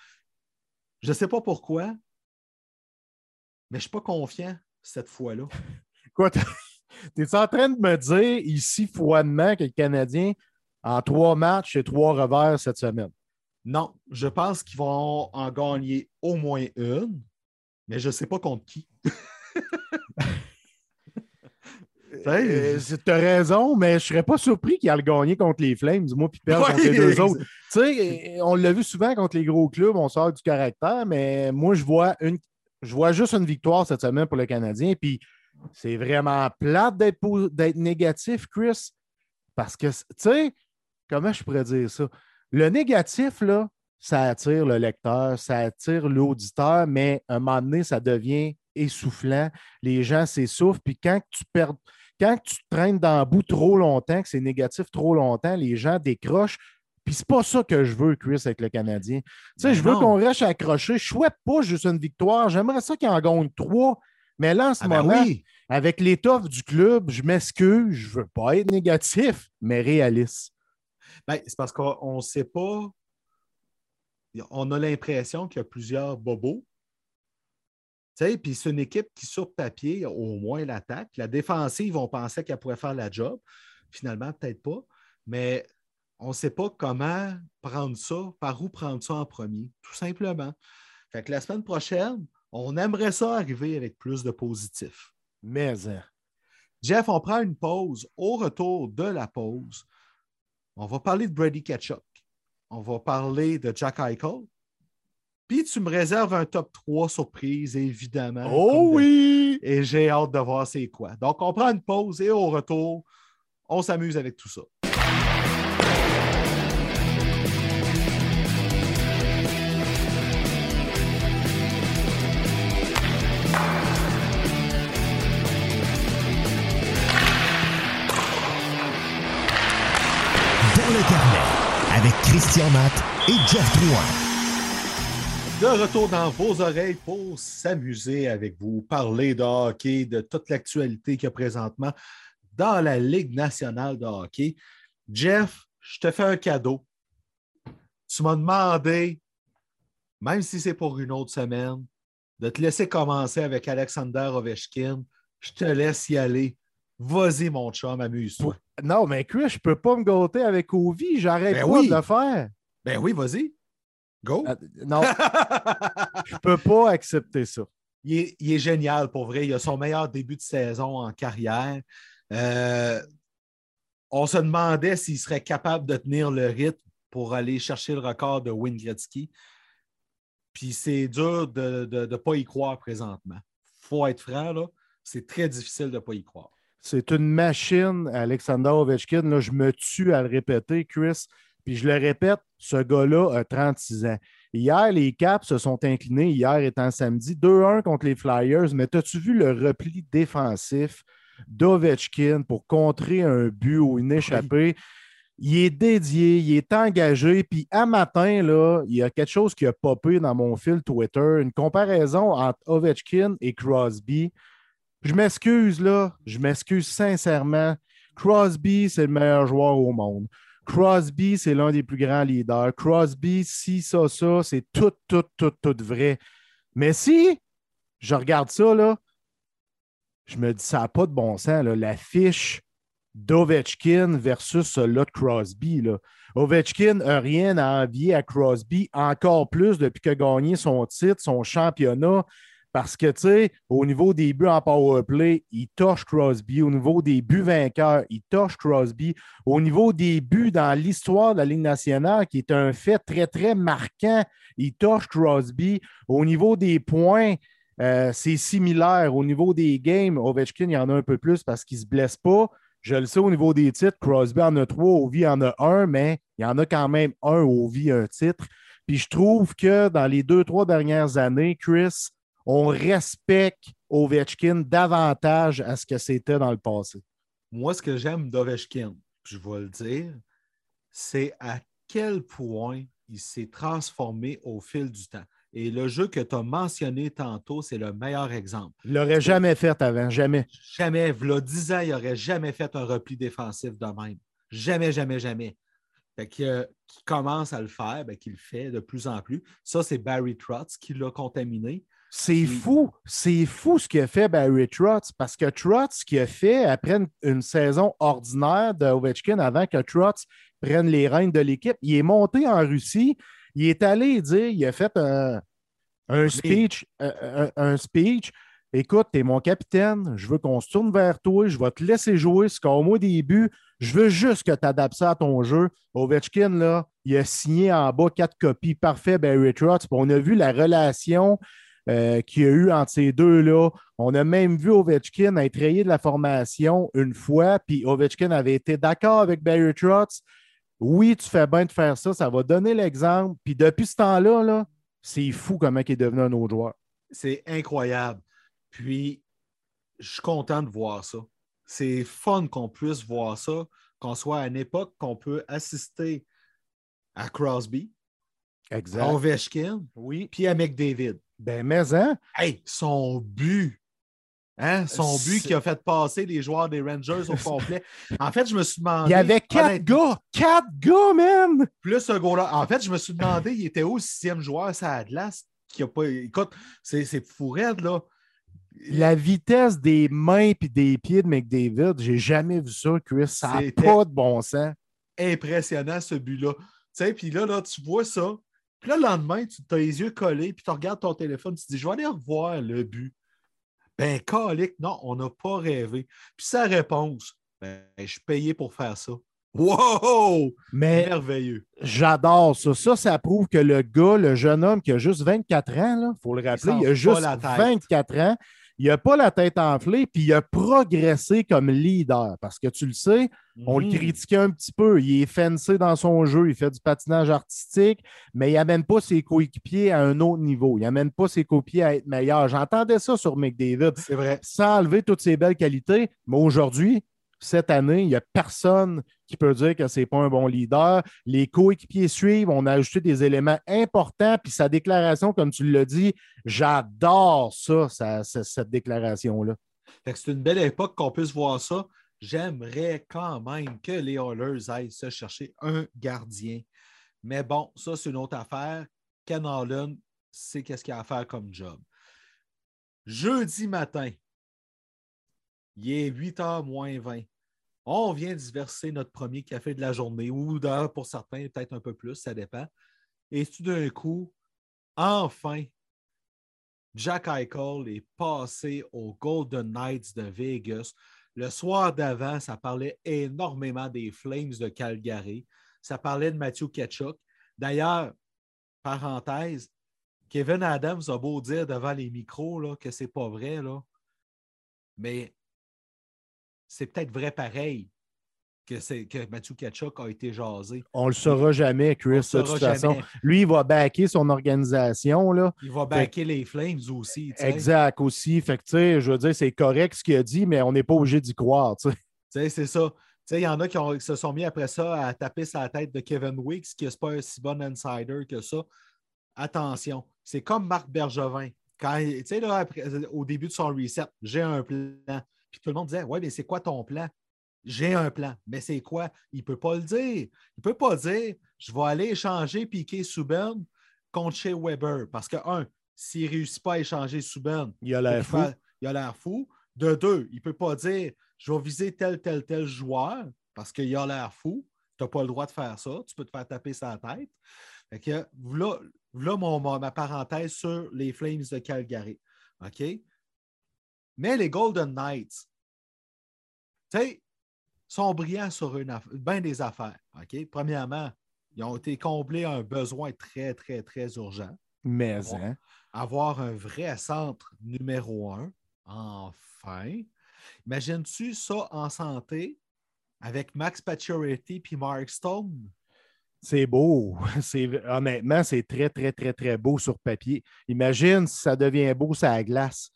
je ne sais pas pourquoi, mais je ne suis pas confiant cette fois-là. Quoi, tu es en train de me dire ici froidement que le Canadien en trois matchs et trois revers cette semaine. Non, je pense qu'ils vont en gagner au moins une, mais je ne sais pas contre qui. Euh, tu as raison, mais je ne serais pas surpris qu'il aille gagner contre les Flames, moi, puis perdre contre les deux autres. Sais, on l'a vu souvent contre les gros clubs, on sort du caractère, mais moi, je vois, une, je vois juste une victoire cette semaine pour le Canadien, puis c'est vraiment plate d'être négatif, Chris, parce que, tu sais, comment je pourrais dire ça? Le négatif, là, ça attire le lecteur, ça attire l'auditeur, mais à un moment donné, ça devient essoufflant. Les gens s'essoufflent. Puis quand tu perds, quand tu traînes dans le bout trop longtemps, que c'est négatif trop longtemps, les gens décrochent. Puis c'est pas ça que je veux, Chris, avec le Canadien. Tu sais, ben je veux qu'on reste accroché. Je souhaite pas juste une victoire. J'aimerais ça qu'il en gagne trois. Mais là, en ce ah ben moment, avec l'étoffe du club, je m'excuse. Je veux pas être négatif, mais réaliste. Ben, c'est parce qu'on ne sait pas. On a l'impression qu'il y a plusieurs bobos. Puis c'est une équipe qui, sur papier, au moins l'attaque. La défensive, on pensait qu'elle pourrait faire la job. Finalement, peut-être pas. Mais on ne sait pas comment prendre ça, par où prendre ça en premier, tout simplement. Fait que la semaine prochaine, on aimerait ça arriver avec plus de positifs. Mais, hein. Jeff, on prend une pause. Au retour de la pause, on va parler de Brady Ketchuk. On va parler de Jack Eichel. Puis tu me réserves un top 3 surprise, évidemment. Oh oui! Et j'ai hâte de voir c'est quoi. Donc, on prend une pause et au retour, on s'amuse avec tout ça. Avec Christian Matt et Jeff Drouin. De retour dans vos oreilles pour s'amuser avec vous, parler de hockey, de toute l'actualité qu'il y a présentement dans la Ligue nationale de hockey. Jeff, je te fais un cadeau. Tu m'as demandé, même si c'est pour une autre semaine, de te laisser commencer avec Alexander Ovechkin. Je te laisse y aller. Vas-y, mon chum, amuse-toi. Non, mais Chris, je peux pas me gâter avec Ovi. J'arrête ben pas de le faire. Ben oui, vas-y. Go. Euh, non. je peux pas accepter ça. Il est, génial pour vrai. Il a son meilleur début de saison en carrière. Euh, on se demandait s'il serait capable de tenir le rythme pour aller chercher le record de Wayne Gretzky. Puis c'est dur de ne pas y croire présentement. Il faut être franc, là. C'est très difficile de ne pas y croire. C'est une machine, Alexander Ovechkin. Là, je me tue à le répéter, Chris. Puis je le répète, ce gars-là a 36 ans. Hier, les Caps se sont inclinés, hier étant samedi, 2-1 contre les Flyers. Mais as-tu vu le repli défensif d'Ovechkin pour contrer un but ou une échappée? Il est dédié, il est engagé. Puis à matin, là, il y a quelque chose qui a popé dans mon fil Twitter, une comparaison entre Ovechkin et Crosby. Je m'excuse, là, je m'excuse sincèrement. Crosby, c'est le meilleur joueur au monde. Crosby, c'est l'un des plus grands leaders. Crosby, si, ça, ça, c'est tout, tout, tout, tout vrai. Mais si je regarde ça, là, je me dis, ça n'a pas de bon sens. Là. La fiche d'Ovechkin versus celle-là de Crosby. Ovechkin n'a rien à envier à Crosby, encore plus depuis a gagné son titre, son championnat. Parce que, tu sais, au niveau des buts en power play, il torche Crosby. Au niveau des buts vainqueurs, il torche Crosby. Au niveau des buts dans l'histoire de la Ligue nationale, qui est un fait très, très marquant, il torche Crosby. Au niveau des points, euh, c'est similaire. Au niveau des games, Ovechkin, il y en a un peu plus parce qu'il ne se blesse pas. Je le sais au niveau des titres, Crosby en a trois, Ovi en a un, mais il y en a quand même un, Ovi, un titre. Puis je trouve que dans les deux, trois dernières années, Chris, on respecte Ovechkin davantage à ce que c'était dans le passé. Moi, ce que j'aime d'Ovechkin, je vais le dire, c'est à quel point il s'est transformé au fil du temps. Et le jeu que tu as mentionné tantôt, c'est le meilleur exemple. Il l'aurait jamais fait avant, jamais. Jamais. A 10 ans, il n'aurait jamais fait un repli défensif de même. Jamais, jamais, jamais. Fait que, qui commence à le faire, ben, qu'il le fait de plus en plus. Ça, c'est Barry Trotz qui l'a contaminé. C'est fou, c'est fou ce qu'a fait Barry Trotz, parce que Trotz, ce qu'il a fait après une, saison ordinaire de Ovechkin, avant que Trotz prenne les rênes de l'équipe, il est monté en Russie, il est allé dire, il a fait un, speech, un, speech. Écoute, tu es mon capitaine, je veux qu'on se tourne vers toi, je vais te laisser jouer, c'est comme au début, je veux juste que tu adaptes ça à ton jeu. Ovechkin, là, il a signé en bas quatre copies. Parfait, Barry Trotz. On a vu la relation euh, qu'il y a eu entre ces deux-là. On a même vu Ovechkin être rayé de la formation une fois, puis Ovechkin avait été d'accord avec Barry Trotz. Oui, tu fais bien de faire ça, ça va donner l'exemple. Puis depuis ce temps-là, -là, c'est fou comment il est devenu un autre joueur. C'est incroyable. Puis, je suis content de voir ça. C'est fun qu'on puisse voir ça, qu'on soit à une époque qu'on peut assister à Crosby, exact. à Ovechkin, oui. puis à McDavid. Ben, mais, hein? Hey, son but! Hein? Son but qui a fait passer les joueurs des Rangers au complet. En fait, je me suis demandé. Il y avait quatre gars! Quatre gars, même! Plus ce gars-là. En fait, je me suis demandé, il était où le sixième joueur, ça a glace? Qui a pas... Écoute, c'est fou raide, là. La vitesse des mains et des pieds de McDavid, j'ai jamais vu ça, Chris. Ça n'a pas de bon sens. Impressionnant, ce but-là. Tu sais, puis là, là, tu vois ça. Puis là, le lendemain, tu as les yeux collés, puis tu regardes ton téléphone, tu te dis, je vais aller revoir le but. Ben, calique, non, on n'a pas rêvé. Puis sa réponse, ben, je suis payé pour faire ça. Wow! Mais Merveilleux. J'adore ça. Ça, ça prouve que le gars, le jeune homme qui a juste 24 ans, il faut le rappeler, il, a juste 24 ans il n'a pas la tête enflée, puis il a progressé comme leader. Parce que tu le sais, on le mm. critiquait un petit peu. Il est fancy dans son jeu, il fait du patinage artistique, mais il n'amène pas ses coéquipiers à un autre niveau. Il n'amène pas ses coéquipiers à être meilleurs. J'entendais ça sur McDavid. C'est vrai. Sans enlever toutes ses belles qualités, mais aujourd'hui, cette année, il n'y a personne qui peut dire que ce n'est pas un bon leader. Les coéquipiers suivent. On a ajouté des éléments importants. Puis sa déclaration, comme tu l'as dit, j'adore ça, cette déclaration-là. C'est une belle époque qu'on puisse voir ça. J'aimerais quand même que les Oilers aillent se chercher un gardien. Mais bon, ça, c'est une autre affaire. Ken Allen sait qu'est-ce qu'il a à faire comme job. Jeudi matin, il est 8h moins 20 on vient verser notre premier café de la journée, ou pour certains, peut-être un peu plus, ça dépend. Et tout d'un coup, enfin, Jack Eichel est passé aux Golden Knights de Vegas. Le soir d'avant, ça parlait énormément des Flames de Calgary. Ça parlait de Matthew Ketchuk. D'ailleurs, parenthèse, Kevin Adams a beau dire devant les micros là, que c'est pas vrai, mais c'est peut-être vrai pareil que, que Matthew Ketchuk a été jasé. On le saura jamais, Chris, de toute façon. Lui, il va backer son organisation. Là. Il va backer les Flames aussi. Exact, aussi. Fait que, tu sais, je veux dire, c'est correct ce qu'il a dit, mais on n'est pas obligé d'y croire. Tu sais, c'est ça. Il y en a qui, se sont mis après ça à taper sa tête de Kevin Weeks, qui n'est pas un si bon insider que ça. Attention, c'est comme Marc Bergevin. Quand, là, après, au début de son reset, j'ai un plan. Puis tout le monde disait Ouais, mais c'est quoi ton plan? J'ai un plan. Mais c'est quoi? Il ne peut pas le dire. Il ne peut pas dire je vais aller échanger Piqué Souben contre chez Weber. Parce que, un, s'il ne réussit pas à échanger Souben, il a l'air fou. il a l'air fou. De deux, il ne peut pas dire je vais viser tel, tel, tel joueur parce qu'il a l'air fou. Tu n'as pas le droit de faire ça. Tu peux te faire taper sa tête. Fait que, voilà, mon, ma parenthèse sur les Flames de Calgary. OK? Mais les Golden Knights, tu sais, sont brillants sur une bien des affaires. OK? Premièrement, ils ont été comblés un besoin très, très, très urgent. Mais, hein? Avoir un vrai centre numéro un, enfin. Imagines-tu ça en santé avec Max Pacioretty puis Mark Stone? C'est beau. Honnêtement, c'est très, très, très, très beau sur papier. Imagine si ça devient beau la glace.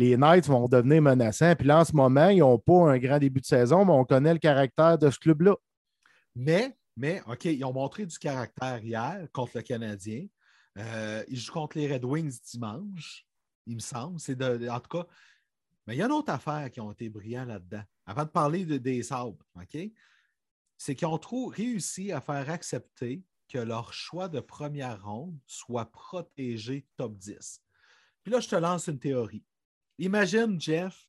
Les Knights vont devenir menaçants. Puis là, en ce moment, ils n'ont pas un grand début de saison, mais on connaît le caractère de ce club-là. Mais, mais, OK, ils ont montré du caractère hier contre le Canadien. Euh, ils jouent contre les Red Wings dimanche, il me semble. C'est de, en tout cas, mais il y a une autre affaire qui ont été brillants là-dedans. Avant de parler de, des sabres, OK? C'est qu'ils ont trop réussi à faire accepter que leur choix de première ronde soit protégé top 10. Puis là, je te lance une théorie. Imagine, Jeff,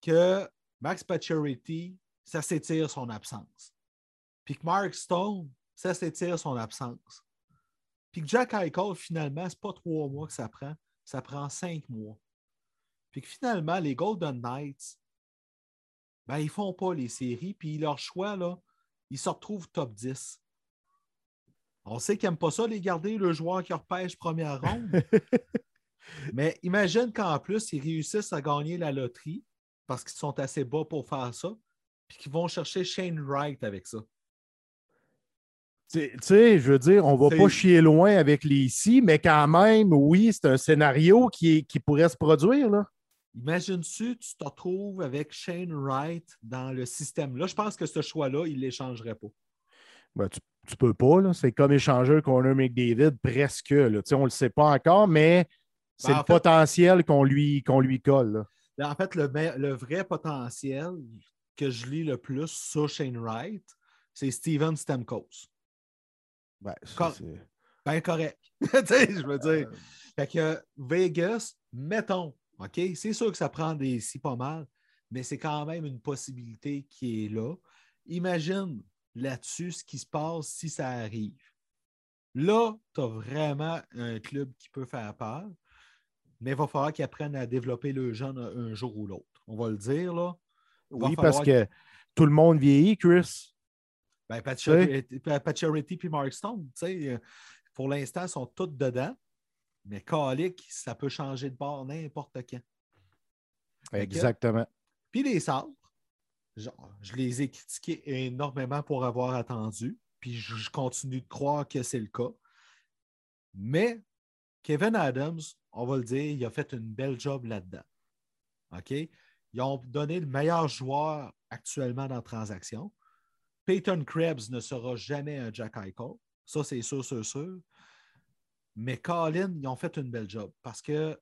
que Max Pacioretty, ça s'étire son absence. Puis que Mark Stone, ça s'étire son absence. Puis que Jack Eichel, finalement, ce n'est pas trois mois que ça prend, ça prend cinq mois. Puis que finalement, les Golden Knights, ben, ils font pas les séries, puis leur choix, là, ils se retrouvent top 10. On sait qu'ils n'aiment pas ça, les garder, le joueur qui repêche première ronde. Mais imagine qu'en plus, ils réussissent à gagner la loterie parce qu'ils sont assez bas pour faire ça, puis qu'ils vont chercher Shane Wright avec ça. Tu sais, je veux dire, on va pas chier loin avec les ici, mais quand même, oui, c'est un scénario qui, qui pourrait se produire. Là. Imagine-tu, tu te retrouves avec Shane Wright dans le système. Là, je pense que ce choix-là, il ne l'échangerait pas. Ben, tu, ne peux pas. C'est comme échanger Connor McDavid, presque. Là. On ne le sait pas encore, mais c'est ben, le potentiel qu'on lui, qu'on lui colle. Ben, en fait, le, vrai potentiel que je lis le plus sur Shane Wright, c'est Steven Stamkos. Ben, ben correct. je veux dire. Euh. Fait que Vegas, mettons, OK, c'est sûr que ça prend des si pas mal, mais c'est quand même une possibilité qui est là. Imagine là-dessus ce qui se passe si ça arrive. Là, tu as vraiment un club qui peut faire peur mais il va falloir qu'ils apprennent à développer le jeune un jour ou l'autre. On va le dire, là. oui, parce que tout le monde vieillit, Chris. Ben, Pacioretty et Mark Stone, euh, pour l'instant, ils sont tous dedans. Mais Calic, ça peut changer de bord n'importe quand. Exactement. Puis les sabres, je, les ai critiqués énormément pour avoir attendu. Puis je continue de croire que c'est le cas. Mais Kevin Adams on va le dire, il a fait une belle job là-dedans. OK? Ils ont donné le meilleur joueur actuellement dans la transaction. Peyton Krebs ne sera jamais un Jack Eichel. Ça, c'est sûr, sûr, sûr. Mais Colin, ils ont fait une belle job parce que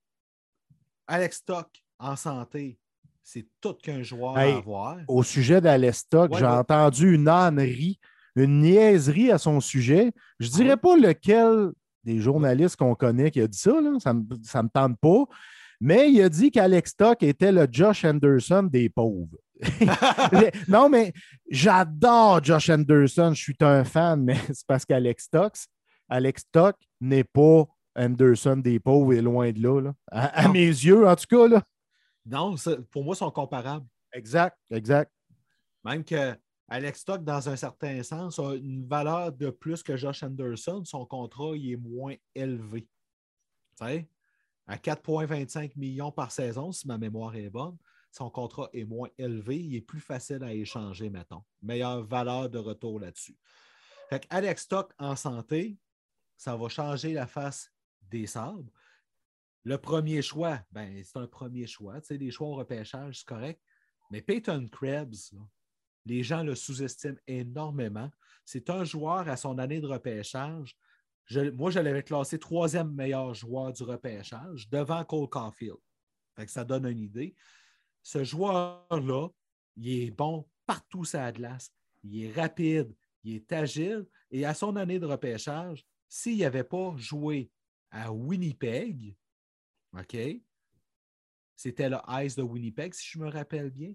Alex Stock en santé, c'est tout qu'un joueur à avoir. Au sujet d'Alex Stock, j'ai entendu une ânerie, une niaiserie à son sujet. Je ne dirais pas lequel des journalistes qu'on connaît qui a dit ça, ça ne me, tente pas. Mais il a dit qu'Alex Stock était le Josh Anderson des pauvres. non, mais j'adore Josh Anderson, je suis un fan, mais c'est parce qu'Alex Stock, Alex Stock n'est pas Anderson des pauvres et loin de là. À, mes yeux, en tout cas. Là. Non, pour moi, ils sont comparables. Exact, exact. Même que Alex Stock, dans un certain sens, a une valeur de plus que Josh Anderson. Son contrat il est moins élevé. À 4,25 millions par saison, si ma mémoire est bonne, son contrat est moins élevé. Il est plus facile à échanger, mettons. Meilleure valeur de retour là-dessus. Fait Alex Stock en santé, ça va changer la face des sabres. Le premier choix, ben, c'est un premier choix. Tu sais, des choix au repêchage, c'est correct. Mais Peyton Krebs, les gens le sous-estiment énormément. C'est un joueur à son année de repêchage. moi, je l'avais classé troisième meilleur joueur du repêchage devant Cole Caulfield. ça donne une idée. Ce joueur-là, il est bon partout sur la glace. Il est rapide, il est agile. Et à son année de repêchage, s'il n'avait pas joué à Winnipeg, OK, c'était le Ice de Winnipeg, si je me rappelle bien.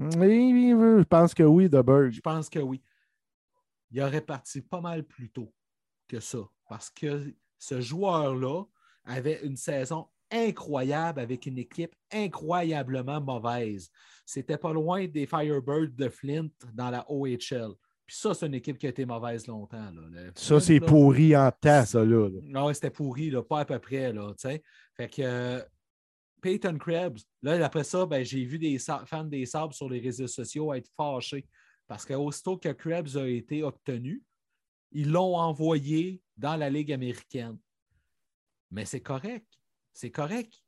Oui, je pense que oui, Berg. Je pense que oui. Il aurait parti pas mal plus tôt que ça parce que ce joueur-là avait une saison incroyable avec une équipe incroyablement mauvaise. C'était pas loin des Firebirds de Flint dans la OHL. Puis ça, c'est une équipe qui a été mauvaise longtemps. ça, c'est pourri en tas, ça. Là, Non, c'était pourri, pas à peu près. Là, fait que Peyton Krebs, là, après ça, ben, j'ai vu des fans des Sabres sur les réseaux sociaux être fâchés parce qu'aussitôt que Krebs a été obtenu, ils l'ont envoyé dans la Ligue américaine. Mais c'est correct. C'est correct.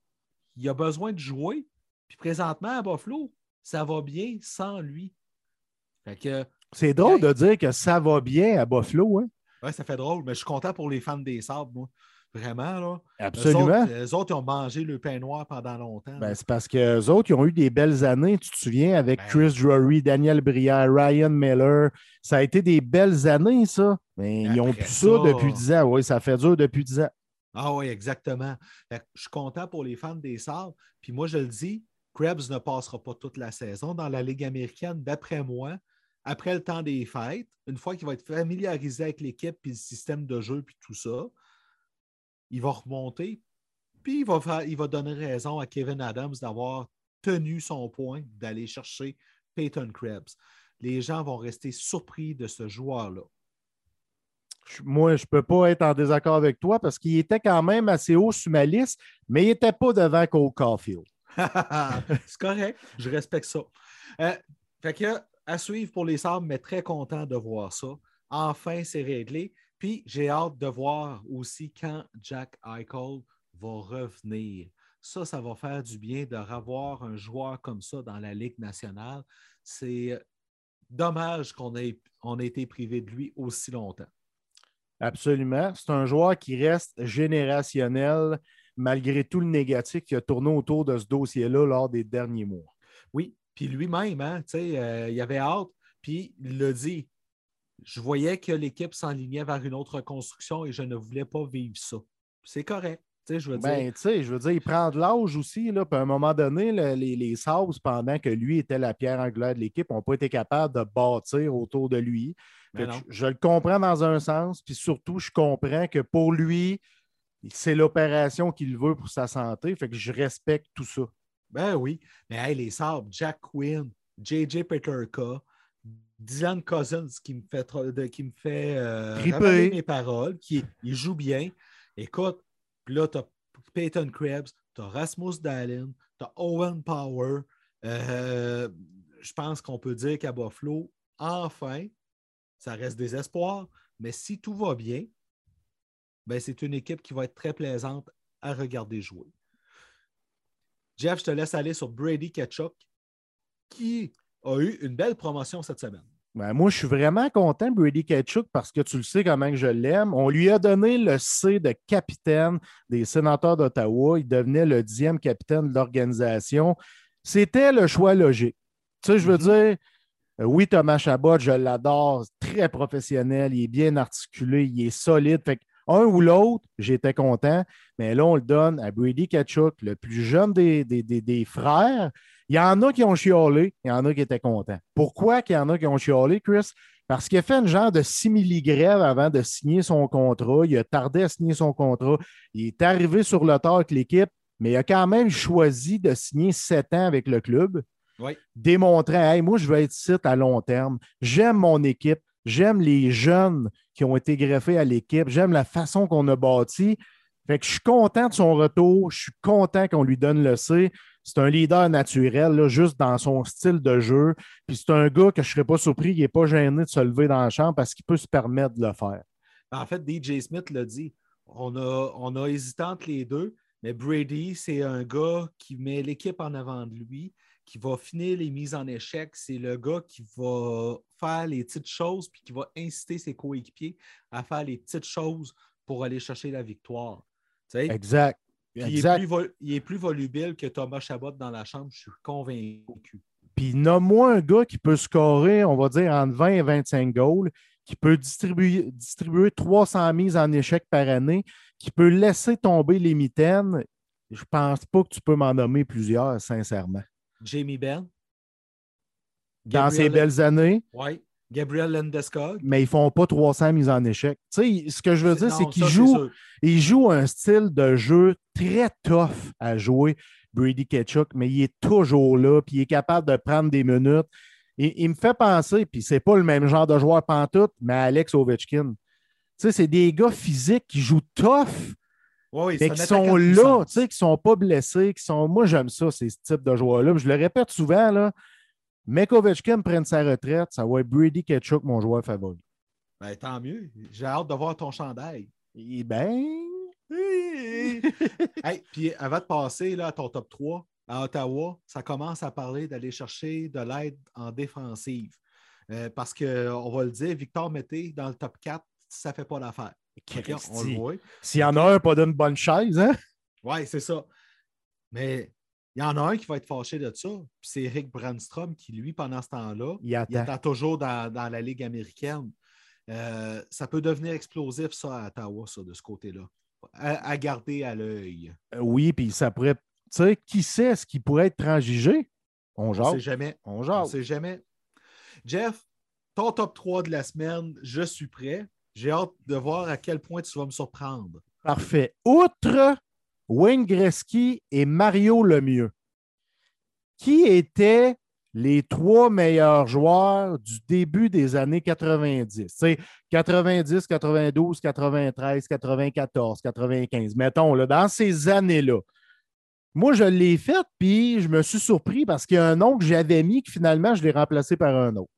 Il a besoin de jouer. Puis présentement, à Buffalo, ça va bien sans lui. c'est drôle de dire que ça va bien à Buffalo. Hein? Oui, ça fait drôle, mais je suis content pour les fans des Sabres, moi. Vraiment, là. Absolument. Les autres, ils ont mangé le pain noir pendant longtemps. Ben, c'est parce que les autres, ils ont eu des belles années. Tu te souviens, avec ben Chris Drury, Daniel Brière, Ryan Miller? Ça a été des belles années, ça. Mais ils ont plus ça, depuis 10 ans. Oui, ça fait dur depuis 10 ans. Ah oui, exactement. je suis content pour les fans des Sabres. Puis moi, je le dis, Krebs ne passera pas toute la saison dans la Ligue américaine, d'après moi. Après le temps des fêtes, une fois qu'il va être familiarisé avec l'équipe puis le système de jeu puis tout ça, il va remonter, puis il va, il va donner raison à Kevin Adams d'avoir tenu son point, d'aller chercher Peyton Krebs. Les gens vont rester surpris de ce joueur-là. Moi, je ne peux pas être en désaccord avec toi parce qu'il était quand même assez haut sur ma liste, mais il n'était pas devant Cole Caulfield. C'est correct, je respecte ça. Euh, fait que, à suivre pour les Sabres, mais très content de voir ça. Enfin, c'est réglé. Puis j'ai hâte de voir aussi quand Jack Eichel va revenir. Ça, ça va faire du bien de revoir un joueur comme ça dans la Ligue nationale. C'est dommage qu'on ait, on ait été privé de lui aussi longtemps. Absolument. C'est un joueur qui reste générationnel malgré tout le négatif qui a tourné autour de ce dossier-là lors des derniers mois. Oui, puis lui-même, hein, euh, il avait hâte, puis il l'a dit je voyais que l'équipe s'enlignait vers une autre reconstruction et je ne voulais pas vivre ça. C'est correct. Je veux ben, dire. je veux dire, il prend de l'âge aussi. Là, puis à un moment donné, les, les pendant que lui était la pierre angulaire de l'équipe, n'ont pas été capables de bâtir autour de lui. Ben je, le comprends dans un sens, puis surtout, je comprends que pour lui, c'est l'opération qu'il veut pour sa santé. Fait que je respecte tout ça. Ben oui. Mais les sabres, Jack Quinn, JJ Peterka, Dylan Cousins qui me fait, qui me fait euh, mes paroles, qui il joue bien. Écoute, là, tu as Peyton Krebs, tu as Rasmus Dallin, tu as Owen Power. Euh, je pense qu'on peut dire qu'à Buffalo, enfin, ça reste des espoirs, mais si tout va bien, ben, c'est une équipe qui va être très plaisante à regarder jouer. Jeff, je te laisse aller sur Brady Ketchuk, qui a eu une belle promotion cette semaine. Ben, moi, je suis vraiment content, Brady Ketchuk, parce que tu le sais comment je l'aime. On lui a donné le C de capitaine des sénateurs d'Ottawa. Il devenait le dixième capitaine de l'organisation. C'était le choix logique. Tu sais, je veux mm-hmm. dire, euh, oui, Thomas Chabot, je l'adore, très professionnel, il est bien articulé, il est solide. Fait un ou l'autre, j'étais content, mais là, on le donne à Brady Ketchuk, le plus jeune des, des, des frères, il y en a qui ont chiolé, il y en a qui étaient contents. Pourquoi qu'il y en a qui ont chiolé, Chris? Parce qu'il a fait une genre de simili-grève avant de signer son contrat. Il a tardé à signer son contrat. Il est arrivé sur le tard avec l'équipe, mais il a quand même choisi de signer sept ans avec le club. démontrant Hey, moi, je veux être site à long terme. J'aime mon équipe. J'aime les jeunes qui ont été greffés à l'équipe. J'aime la façon qu'on a bâti. Fait que je suis content de son retour. Je suis content qu'on lui donne le C. C'est un leader naturel, juste dans son style de jeu. Puis c'est un gars que je ne serais pas surpris, il n'est pas gêné de se lever dans la chambre parce qu'il peut se permettre de le faire. En fait, DJ Smith l'a dit. On a, on a hésité entre les deux, mais Brady, c'est un gars qui met l'équipe en avant de lui, qui va finir les mises en échec. C'est le gars qui va faire les petites choses puis qui va inciter ses coéquipiers à faire les petites choses pour aller chercher la victoire. exact. Il est, plus volubile que Thomas Chabot dans la chambre, je suis convaincu. Puis nomme-moi un gars qui peut scorer, on va dire, entre 20 et 25 goals, qui peut distribuer, distribuer 300 mises en échec par année, qui peut laisser tomber les mitaines. Je pense pas que tu peux m'en nommer plusieurs, sincèrement. Jamie Benn. Dans ses belles années. Oui. Gabriel Landeskog. Mais ils ne font pas 300 mises en échec. Tu sais, ce que je veux dire, c'est qu'ils jouent, joue un style de jeu très tough à jouer, Brady Ketchuk, mais il est toujours là, puis il est capable de prendre des minutes. Il, me fait penser, puis c'est pas le même genre de joueur pantoute, mais Alex Ovechkin. Tu sais, c'est des gars physiques qui jouent tough, oui, mais qui sont là, tu sais, qui sont pas blessés, qui sont. Moi, j'aime ça, ces types de joueurs-là. Je le répète souvent, là. Mais Ovechkin prenne sa retraite, ça va être Brady Ketchuk, mon joueur favori. Ben, tant mieux. J'ai hâte de voir ton chandail. Eh ben. hey, puis avant de passer là, à ton top 3, à Ottawa, ça commence à parler d'aller chercher de l'aide en défensive. Euh, parce qu'on va le dire, Victor Mété dans le top 4, ça ne fait pas l'affaire. on le voit. S'il y en a un, pas d'une bonne chaise, hein? Oui, c'est ça. Mais il y en a un qui va être fâché de ça. C'est Eric Brandstrom qui, lui, pendant ce temps-là, il attend, toujours dans, la Ligue américaine. Euh, ça peut devenir explosif, ça, à Ottawa, ça, de ce côté-là. À, garder à l'œil. Euh, oui, puis ça pourrait. Tu sais, qui sait ce qui pourrait être transigé? On jase. On sait jamais. On jase. On sait jamais. Jeff, ton top 3 de la semaine, je suis prêt. J'ai hâte de voir à quel point tu vas me surprendre. Parfait. Outre Wayne Gretzky et Mario Lemieux. Qui étaient les trois meilleurs joueurs du début des années 90? C'est 90, 92, 93, 94, 95. Mettons, là, dans ces années-là. Moi, je l'ai fait, puis je me suis surpris parce qu'il y a un nom que j'avais mis que finalement, je l'ai remplacé par un autre.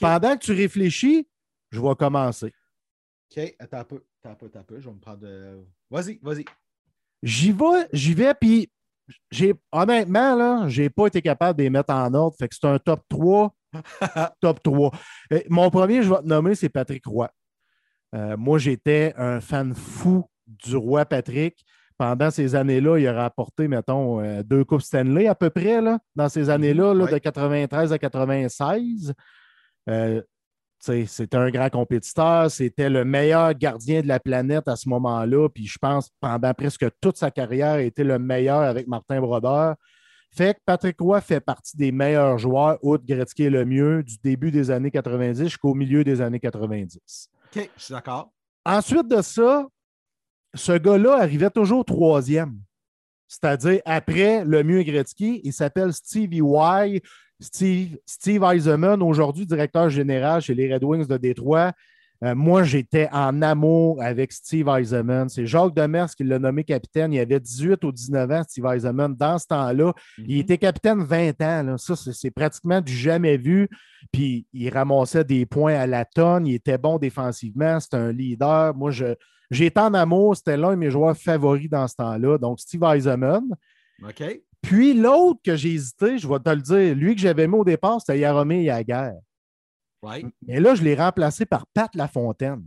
Pendant que tu réfléchis, je vais commencer. OK, attends un peu, attends un peu, attends un peu. Je vais me prendre. Vas-y, vas-y. J'y vais, j'y vais, puis j'ai honnêtement, là, j'ai pas été capable de les mettre en ordre. Fait que c'est un top 3. top 3. mon premier, je vais te nommer, c'est Patrick Roy. Euh, moi, j'étais un fan fou du roi Patrick. Pendant ces années-là, il a rapporté, mettons, euh, deux Coupes Stanley à peu près, là, dans ces années-là, là, de 93 à 96. Euh, c'était un grand compétiteur, c'était le meilleur gardien de la planète à ce moment-là, puis je pense pendant presque toute sa carrière, il était le meilleur avec Martin Brodeur. Fait que Patrick Roy fait partie des meilleurs joueurs, outre Gretzky le mieux, du début des années 90 jusqu'au milieu des années 90. OK, je suis d'accord. Ensuite de ça, ce gars-là arrivait toujours troisième. C'est-à-dire, après le mieux Gretzky, il s'appelle Stevie Y Steve, Steve Eisenman, aujourd'hui directeur général chez les Red Wings de Détroit. Euh, moi, j'étais en amour avec Steve Eisenman. C'est Jacques Demers qui l'a nommé capitaine. Il avait 18 ou 19 ans, Steve Eisenman, dans ce temps-là. Il mhm. était capitaine 20 ans. Ça, c'est pratiquement du jamais vu. Puis, il ramassait des points à la tonne. Il était bon défensivement. C'était un leader. Moi, j'étais en amour. C'était l'un de mes joueurs favoris dans ce temps-là. Donc, Steve Eisenman. OK. Puis l'autre que j'ai hésité, je vais te le dire, lui que j'avais mis au départ, c'était Yaromir Yaguer. Ouais. Mais là, je l'ai remplacé par Pat Lafontaine.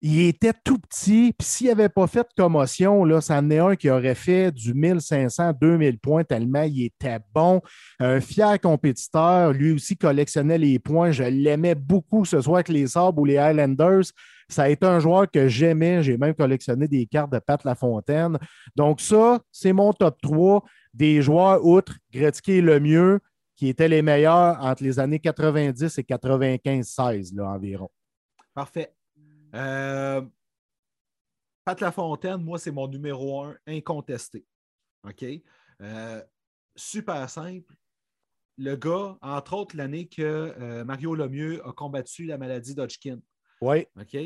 Il était tout petit, puis s'il n'avait pas fait de commotion, là, ça en est un qui aurait fait du 1500, 2000 points tellement il était bon. Un fier compétiteur, lui aussi collectionnait les points. Je l'aimais beaucoup ce soir avec les Sabres ou les Highlanders. Ça a été un joueur que j'aimais. J'ai même collectionné des cartes de Pat Lafontaine. Donc, ça, c'est mon top 3 des joueurs, outre Gretzky le mieux, qui étaient les meilleurs entre les années 90 et 95-16 environ. Parfait. Euh, Pat Lafontaine, moi, c'est mon numéro un incontesté. OK? Euh, super simple. Le gars, entre autres, l'année que euh, Mario Lemieux a combattu la maladie d'Hodgkin. Oui. OK?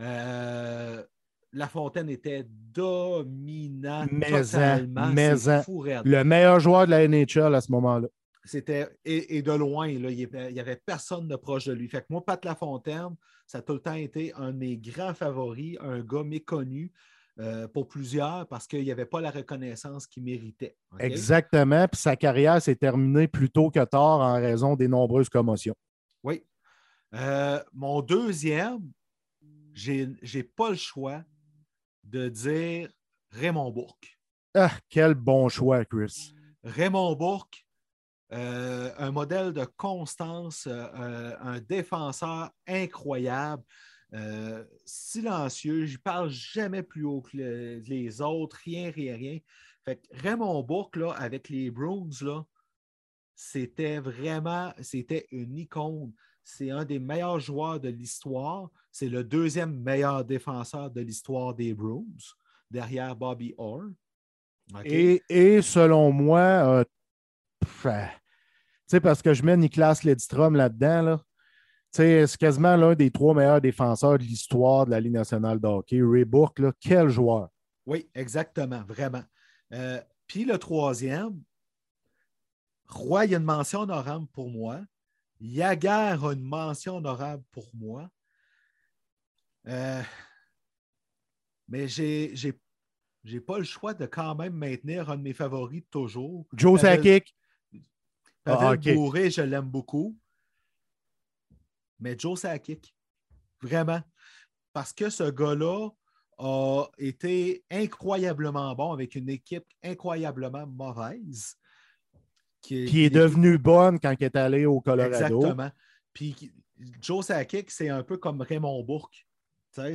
Euh, la Fontaine était dominant totalement. Le meilleur joueur de la NHL à ce moment-là. C'était et, de loin, il n'y avait personne de proche de lui. Fait que moi, Pat Lafontaine, ça a tout le temps été un de mes grands favoris, un gars méconnu euh, pour plusieurs parce qu'il n'y avait pas la reconnaissance qu'il méritait. Exactement. Puis sa carrière s'est terminée plus tôt que tard en raison des nombreuses commotions. Oui. Euh, mon deuxième, j'ai n'ai pas le choix de dire Raymond Bourque. Ah, quel bon choix, Chris. Raymond Bourque, euh, un modèle de constance, euh, un défenseur incroyable, euh, silencieux. Je ne parle jamais plus haut que les autres, rien, rien, rien. Fait Raymond Bourque, là, avec les Bruins, c'était vraiment c'était une icône. C'est un des meilleurs joueurs de l'histoire. C'est le deuxième meilleur défenseur de l'histoire des Bruins, derrière Bobby Orr. Et, selon moi, sais, parce que je mets Niklas Ledstrom là-dedans, là. C'est quasiment l'un des trois meilleurs défenseurs de l'histoire de la Ligue nationale de hockey. Ray Bourque, là, quel joueur. Oui, exactement, vraiment. Euh, puis le troisième, Roy, il y a une mention honorable pour moi. Yaguer a une mention honorable pour moi. Euh, mais j'ai n'ai pas le choix de quand même maintenir un de mes favoris toujours. Joe Sakic. Pavel ah, Bourré, je l'aime beaucoup. Mais Joe Sakic, vraiment. Parce que ce gars-là a été incroyablement bon avec une équipe incroyablement mauvaise. Qui est, devenue bonne quand il est allé au Colorado. Exactement. Puis Joe Sakic, c'est un peu comme Raymond Bourque.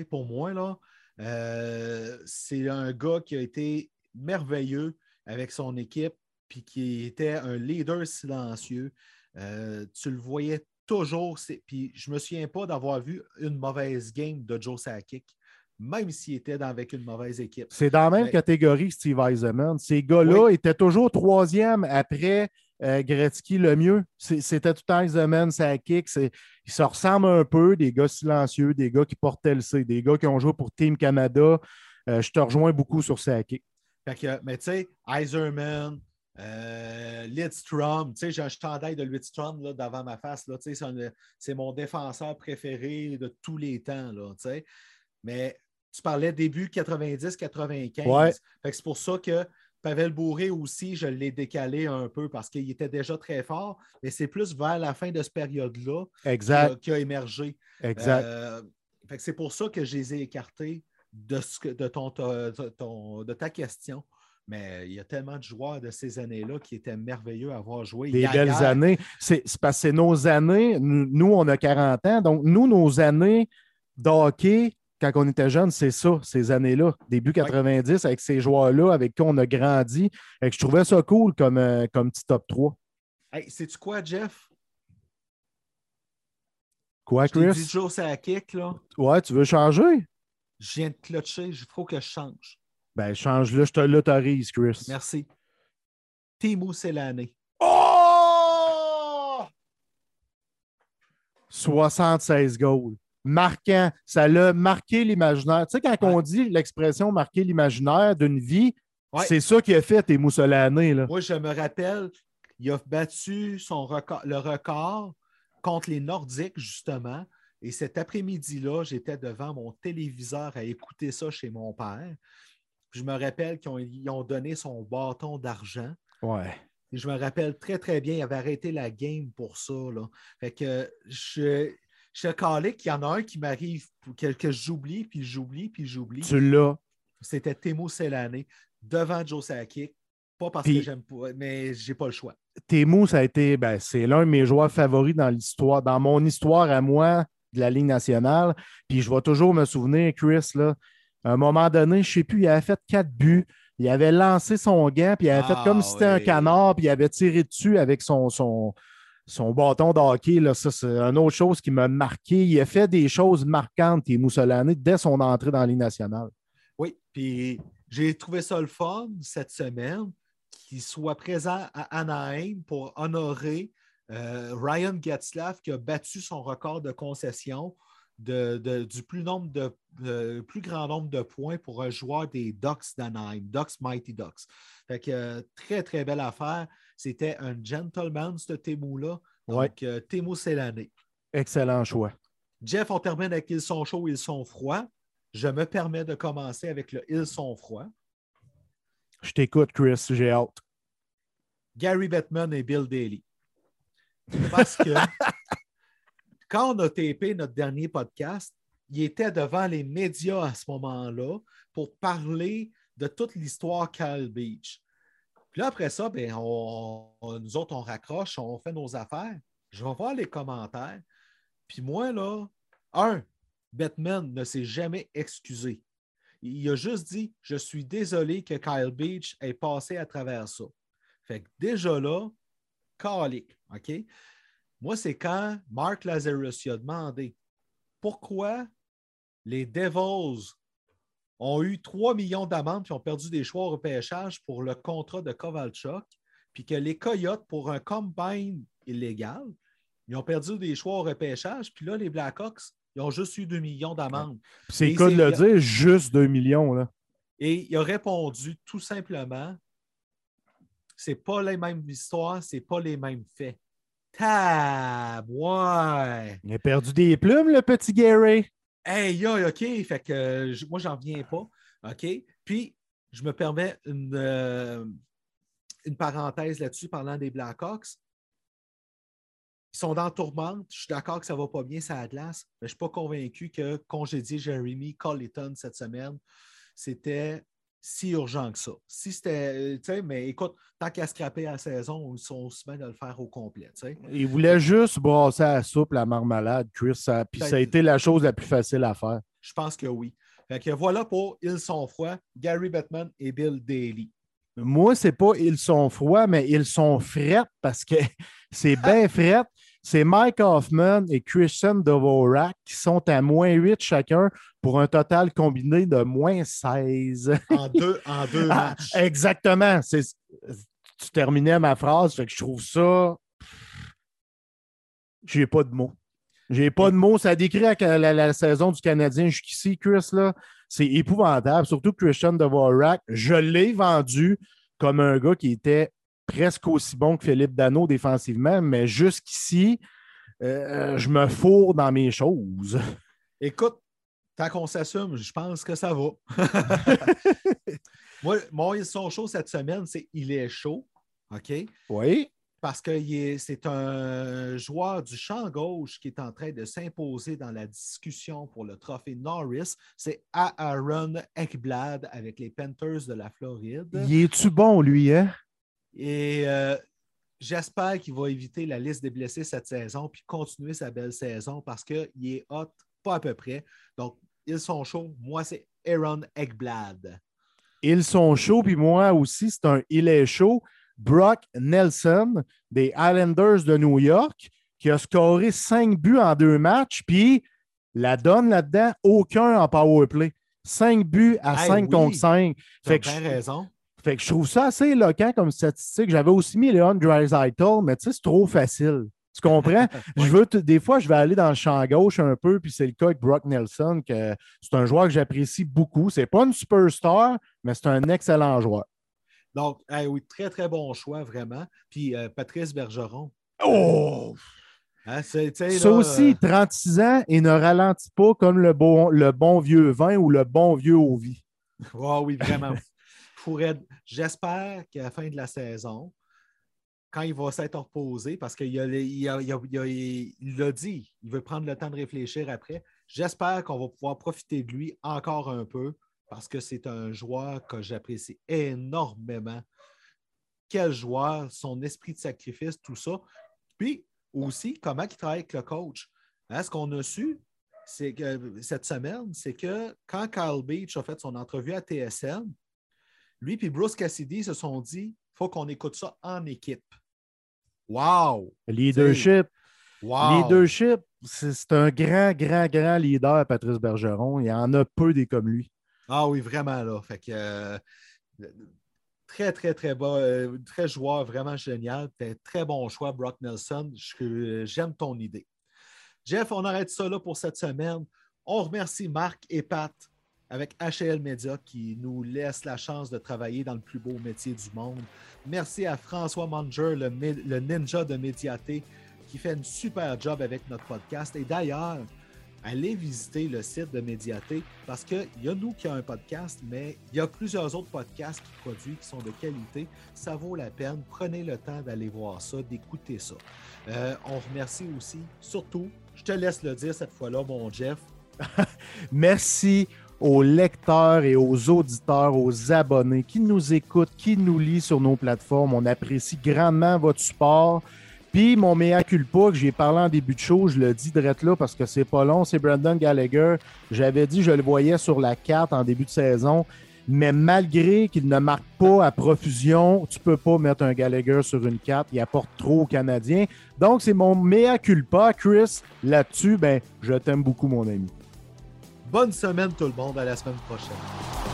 pour moi, là, euh, c'est un gars qui a été merveilleux avec son équipe puis qui était un leader silencieux. Euh, tu le voyais toujours. Puis je ne me souviens pas d'avoir vu une mauvaise game de Joe Sakic, même s'il était avec une mauvaise équipe. C'est dans la même catégorie Steve Eisenman. Ces gars-là étaient toujours troisième après euh, Gretzky le mieux. C'était tout Eisenman, Sakic. Ils se ressemblent un peu, des gars silencieux, des gars qui portaient le C, des gars qui ont joué pour Team Canada. Euh, je te rejoins beaucoup sur Sakic. mais tu sais, Eisenman, euh, Lidstrom, tu sais, j'ai un chandail de Lidstrom là, devant ma face. Là, c'est mon défenseur préféré de tous les temps. Là, Mais tu parlais début 90-95. C'est pour ça que Pavel Bourré aussi, je l'ai décalé un peu parce qu'il était déjà très fort, mais c'est plus vers la fin de cette période-là qui, a émergé. Exact. Euh, c'est pour ça que je les ai écartés de, ce de, ton, de ta question. Mais il y a tellement de joueurs de ces années-là qui étaient merveilleux à avoir joué. Des belles années. C'est parce que nos années. Nous, on a 40 ans. Donc, nous, nos années d'hockey, quand on était jeune, c'est ça, ces années-là. Début 90, avec ces joueurs-là, avec qui on a grandi. Et je trouvais ça cool comme, euh, comme petit top 3. Hey, sais-tu quoi, Jeff? Quoi, Chris? Je c'est à kick, là. Ouais, tu veux changer? Je viens de clutcher, il faut que je change. Ben, change-le, je te l'autorise, Chris. Merci. Timo l'année? Oh! 76 goals. Marquant. Ça l'a marqué l'imaginaire. Tu sais, quand on dit l'expression marquer l'imaginaire d'une vie, c'est ça qui a fait Timo Solané. Là. Moi, je me rappelle, il a battu son record, le record contre les Nordiques, justement. Et cet après-midi-là, j'étais devant mon téléviseur à écouter ça chez mon père. Je me rappelle qu'ils ont, donné son bâton d'argent. Ouais. Et je me rappelle très, très bien, il avait arrêté la game pour ça. Là. Fait que je, je calé qu'il y en a un qui m'arrive, que, que j'oublie, puis j'oublie, puis j'oublie. Tu l'as. C'était Temo Selané devant Joe Sakic. Pas parce que j'aime pas, mais j'ai pas le choix. Temo, ça a été, ben, c'est l'un de mes joueurs favoris dans l'histoire, dans mon histoire à moi de la Ligue nationale. Puis je vais toujours me souvenir, Chris, là, à un moment donné, je ne sais plus, il avait fait quatre buts. Il avait lancé son gant, puis il avait fait comme si c'était un canard, puis il avait tiré dessus avec son, son, son bâton de hockey. Là. Ça, c'est une autre chose qui m'a marqué. Il a fait des choses marquantes, et Moussolani, dès son entrée dans Ligue nationale. Oui, puis j'ai trouvé ça le fun cette semaine qu'il soit présent à Anaheim pour honorer euh, Ryan Getzlaff qui a battu son record de concession du plus, nombre de, plus grand nombre de points pour un joueur des Ducks d'Anaheim, Ducks Mighty Ducks. Fait que, euh, très, très belle affaire. C'était un gentleman, ce Temu-là. Donc, euh, Temu, c'est l'année. Excellent choix. Jeff, on termine avec Ils sont chauds, ils sont froids. Je me permets de commencer avec le Ils sont froids. Je t'écoute, Chris, j'ai hâte. Gary Bettman et Bill Daly. Parce que quand on a tapé notre dernier podcast, il était devant les médias à ce moment-là pour parler de toute l'histoire Cal Beach. Puis là, après ça, ben, nous autres, on raccroche, on fait nos affaires. Je vais voir les commentaires. Puis moi, là, un, Batman ne s'est jamais excusé. Il a juste dit Je suis désolé que Kyle Beach ait passé à travers ça. Fait que déjà là, calique, OK? Moi, c'est quand Mark Lazarus a demandé pourquoi les Devils ont eu 3 millions d'amendes et ont perdu des choix au repêchage pour le contrat de Kovalchuk, puis que les Coyotes, pour un combine illégal, ils ont perdu des choix au repêchage, puis là, les Blackhawks, ils ont juste eu 2 millions d'amendes. C'est le de le dire, juste 2 millions. Là. Et il a répondu tout simplement c'est pas les mêmes histoires, c'est pas les mêmes faits. Tab, ouais. Il a perdu des plumes, le petit Gary. Hey, yo, OK. Fait que moi, j'en viens pas. OK? Puis, je me permets une, euh, parenthèse là-dessus parlant des Blackhawks. Ils sont dans tourmente. Je suis d'accord que ça ne va pas bien, ça a glace, mais je ne suis pas convaincu que congédier Jeremy Colleton cette semaine, c'était si urgent que ça. Si c'était, tu sais, mais écoute, tant qu'à scraper la saison, ils sont aussi bien de le faire au complet. Tu sais. Ils voulaient juste brasser à la soupe la marmalade, Chris, ça, puis ça a été la chose la plus facile à faire. Je pense que oui. Fait que voilà pour Ils sont froids, Gary Bettman et Bill Daly. Moi, c'est pas ils sont froids, mais ils sont frettes parce que c'est bien fret c'est Mike Hoffman et Christian Dvorak qui sont à moins 8 chacun pour un total combiné de moins 16. En deux, en deux ah, matchs. exactement. Tu terminais ma phrase, fait que je trouve ça. J'ai pas de mots. J'ai pas de mots. Ça décrit la, la, saison du Canadien jusqu'ici, Chris. C'est épouvantable. Surtout Christian Dvorak. Je l'ai vendu comme un gars qui était presque aussi bon que Philippe Dano défensivement, mais jusqu'ici, euh, je me fourre dans mes choses. Écoute, tant qu'on s'assume, je pense que ça va. Moi, mon ils sont chauds cette semaine, c'est il est chaud. OK? Oui. Parce que c'est un joueur du champ gauche qui est en train de s'imposer dans la discussion pour le trophée Norris. C'est Aaron Ekblad avec les Panthers de la Floride. Il est-tu bon, lui, hein? Et euh, j'espère qu'il va éviter la liste des blessés cette saison puis continuer sa belle saison parce qu'il est hot, pas à peu près. Donc, ils sont chauds. Moi, c'est Aaron Eggblad. Ils sont chauds, puis moi aussi, c'est un il est chaud. Brock Nelson des Islanders de New York qui a scoré cinq buts en deux matchs, puis la donne là-dedans, aucun en power play. Cinq buts à 5 contre 5. Fait que raison. Fait que je trouve ça assez éloquent comme statistique. J'avais aussi mis Leon Dreisaitl, mais tu sais, c'est trop facile. Tu comprends? je veux des fois, je vais aller dans le champ gauche un peu, puis c'est le cas avec Brock Nelson, que c'est un joueur que j'apprécie beaucoup. C'est pas une superstar, mais c'est un excellent joueur. Donc, oui, très, très bon choix, vraiment. Puis euh, Patrice Bergeron. Oh! Hein, ça aussi, 36 ans et ne ralentit pas comme le bon, le bon vieux vin ou le bon vieux vie. Oh, oui, vraiment. J'espère qu'à la fin de la saison, quand il va s'être reposé, parce qu'il l'a dit, il veut prendre le temps de réfléchir après. J'espère qu'on va pouvoir profiter de lui encore un peu parce que c'est un joueur que j'apprécie énormément. Quel joueur, son esprit de sacrifice, tout ça. Puis aussi, comment il travaille avec le coach. Hein, ce qu'on a su cette semaine, c'est que quand Kyle Beach a fait son entrevue à TSN, lui et Bruce Cassidy se sont dit faut qu'on écoute ça en équipe. Wow! Leadership. Wow. Leadership, c'est un grand, grand, grand leader, Patrice Bergeron. Il y en a peu des comme lui. Ah oui, vraiment, là. Fait que. Euh, Très, très, très bas, euh, très joueur, vraiment génial. Très bon choix, Brock Nelson. J'aime ton idée. Jeff, on arrête ça là pour cette semaine. On remercie Marc et Pat avec HL Media qui nous laisse la chance de travailler dans le plus beau métier du monde. Merci à François Manger, le, ninja de Médiaté, qui fait un super job avec notre podcast. Et d'ailleurs, allez visiter le site de Médiaté parce qu'il y a nous qui avons un podcast, mais il y a plusieurs autres podcasts qui produisent qui sont de qualité. Ça vaut la peine. Prenez le temps d'aller voir ça, d'écouter ça. Euh, on remercie aussi, surtout, je te laisse le dire cette fois-là, mon Jeff. Merci aux lecteurs et aux auditeurs, aux abonnés qui nous écoutent, qui nous lisent sur nos plateformes. On apprécie grandement votre support. Puis mon mea culpa que j'ai parlé en début de show, je le dis direct là parce que c'est pas long, c'est Brandon Gallagher. J'avais dit je le voyais sur la carte en début de saison, mais malgré qu'il ne marque pas à profusion, tu peux pas mettre un Gallagher sur une carte, il apporte trop aux Canadiens. Donc c'est mon mea culpa, Chris. Là-dessus, ben je t'aime beaucoup mon ami. Bonne semaine tout le monde, à la semaine prochaine.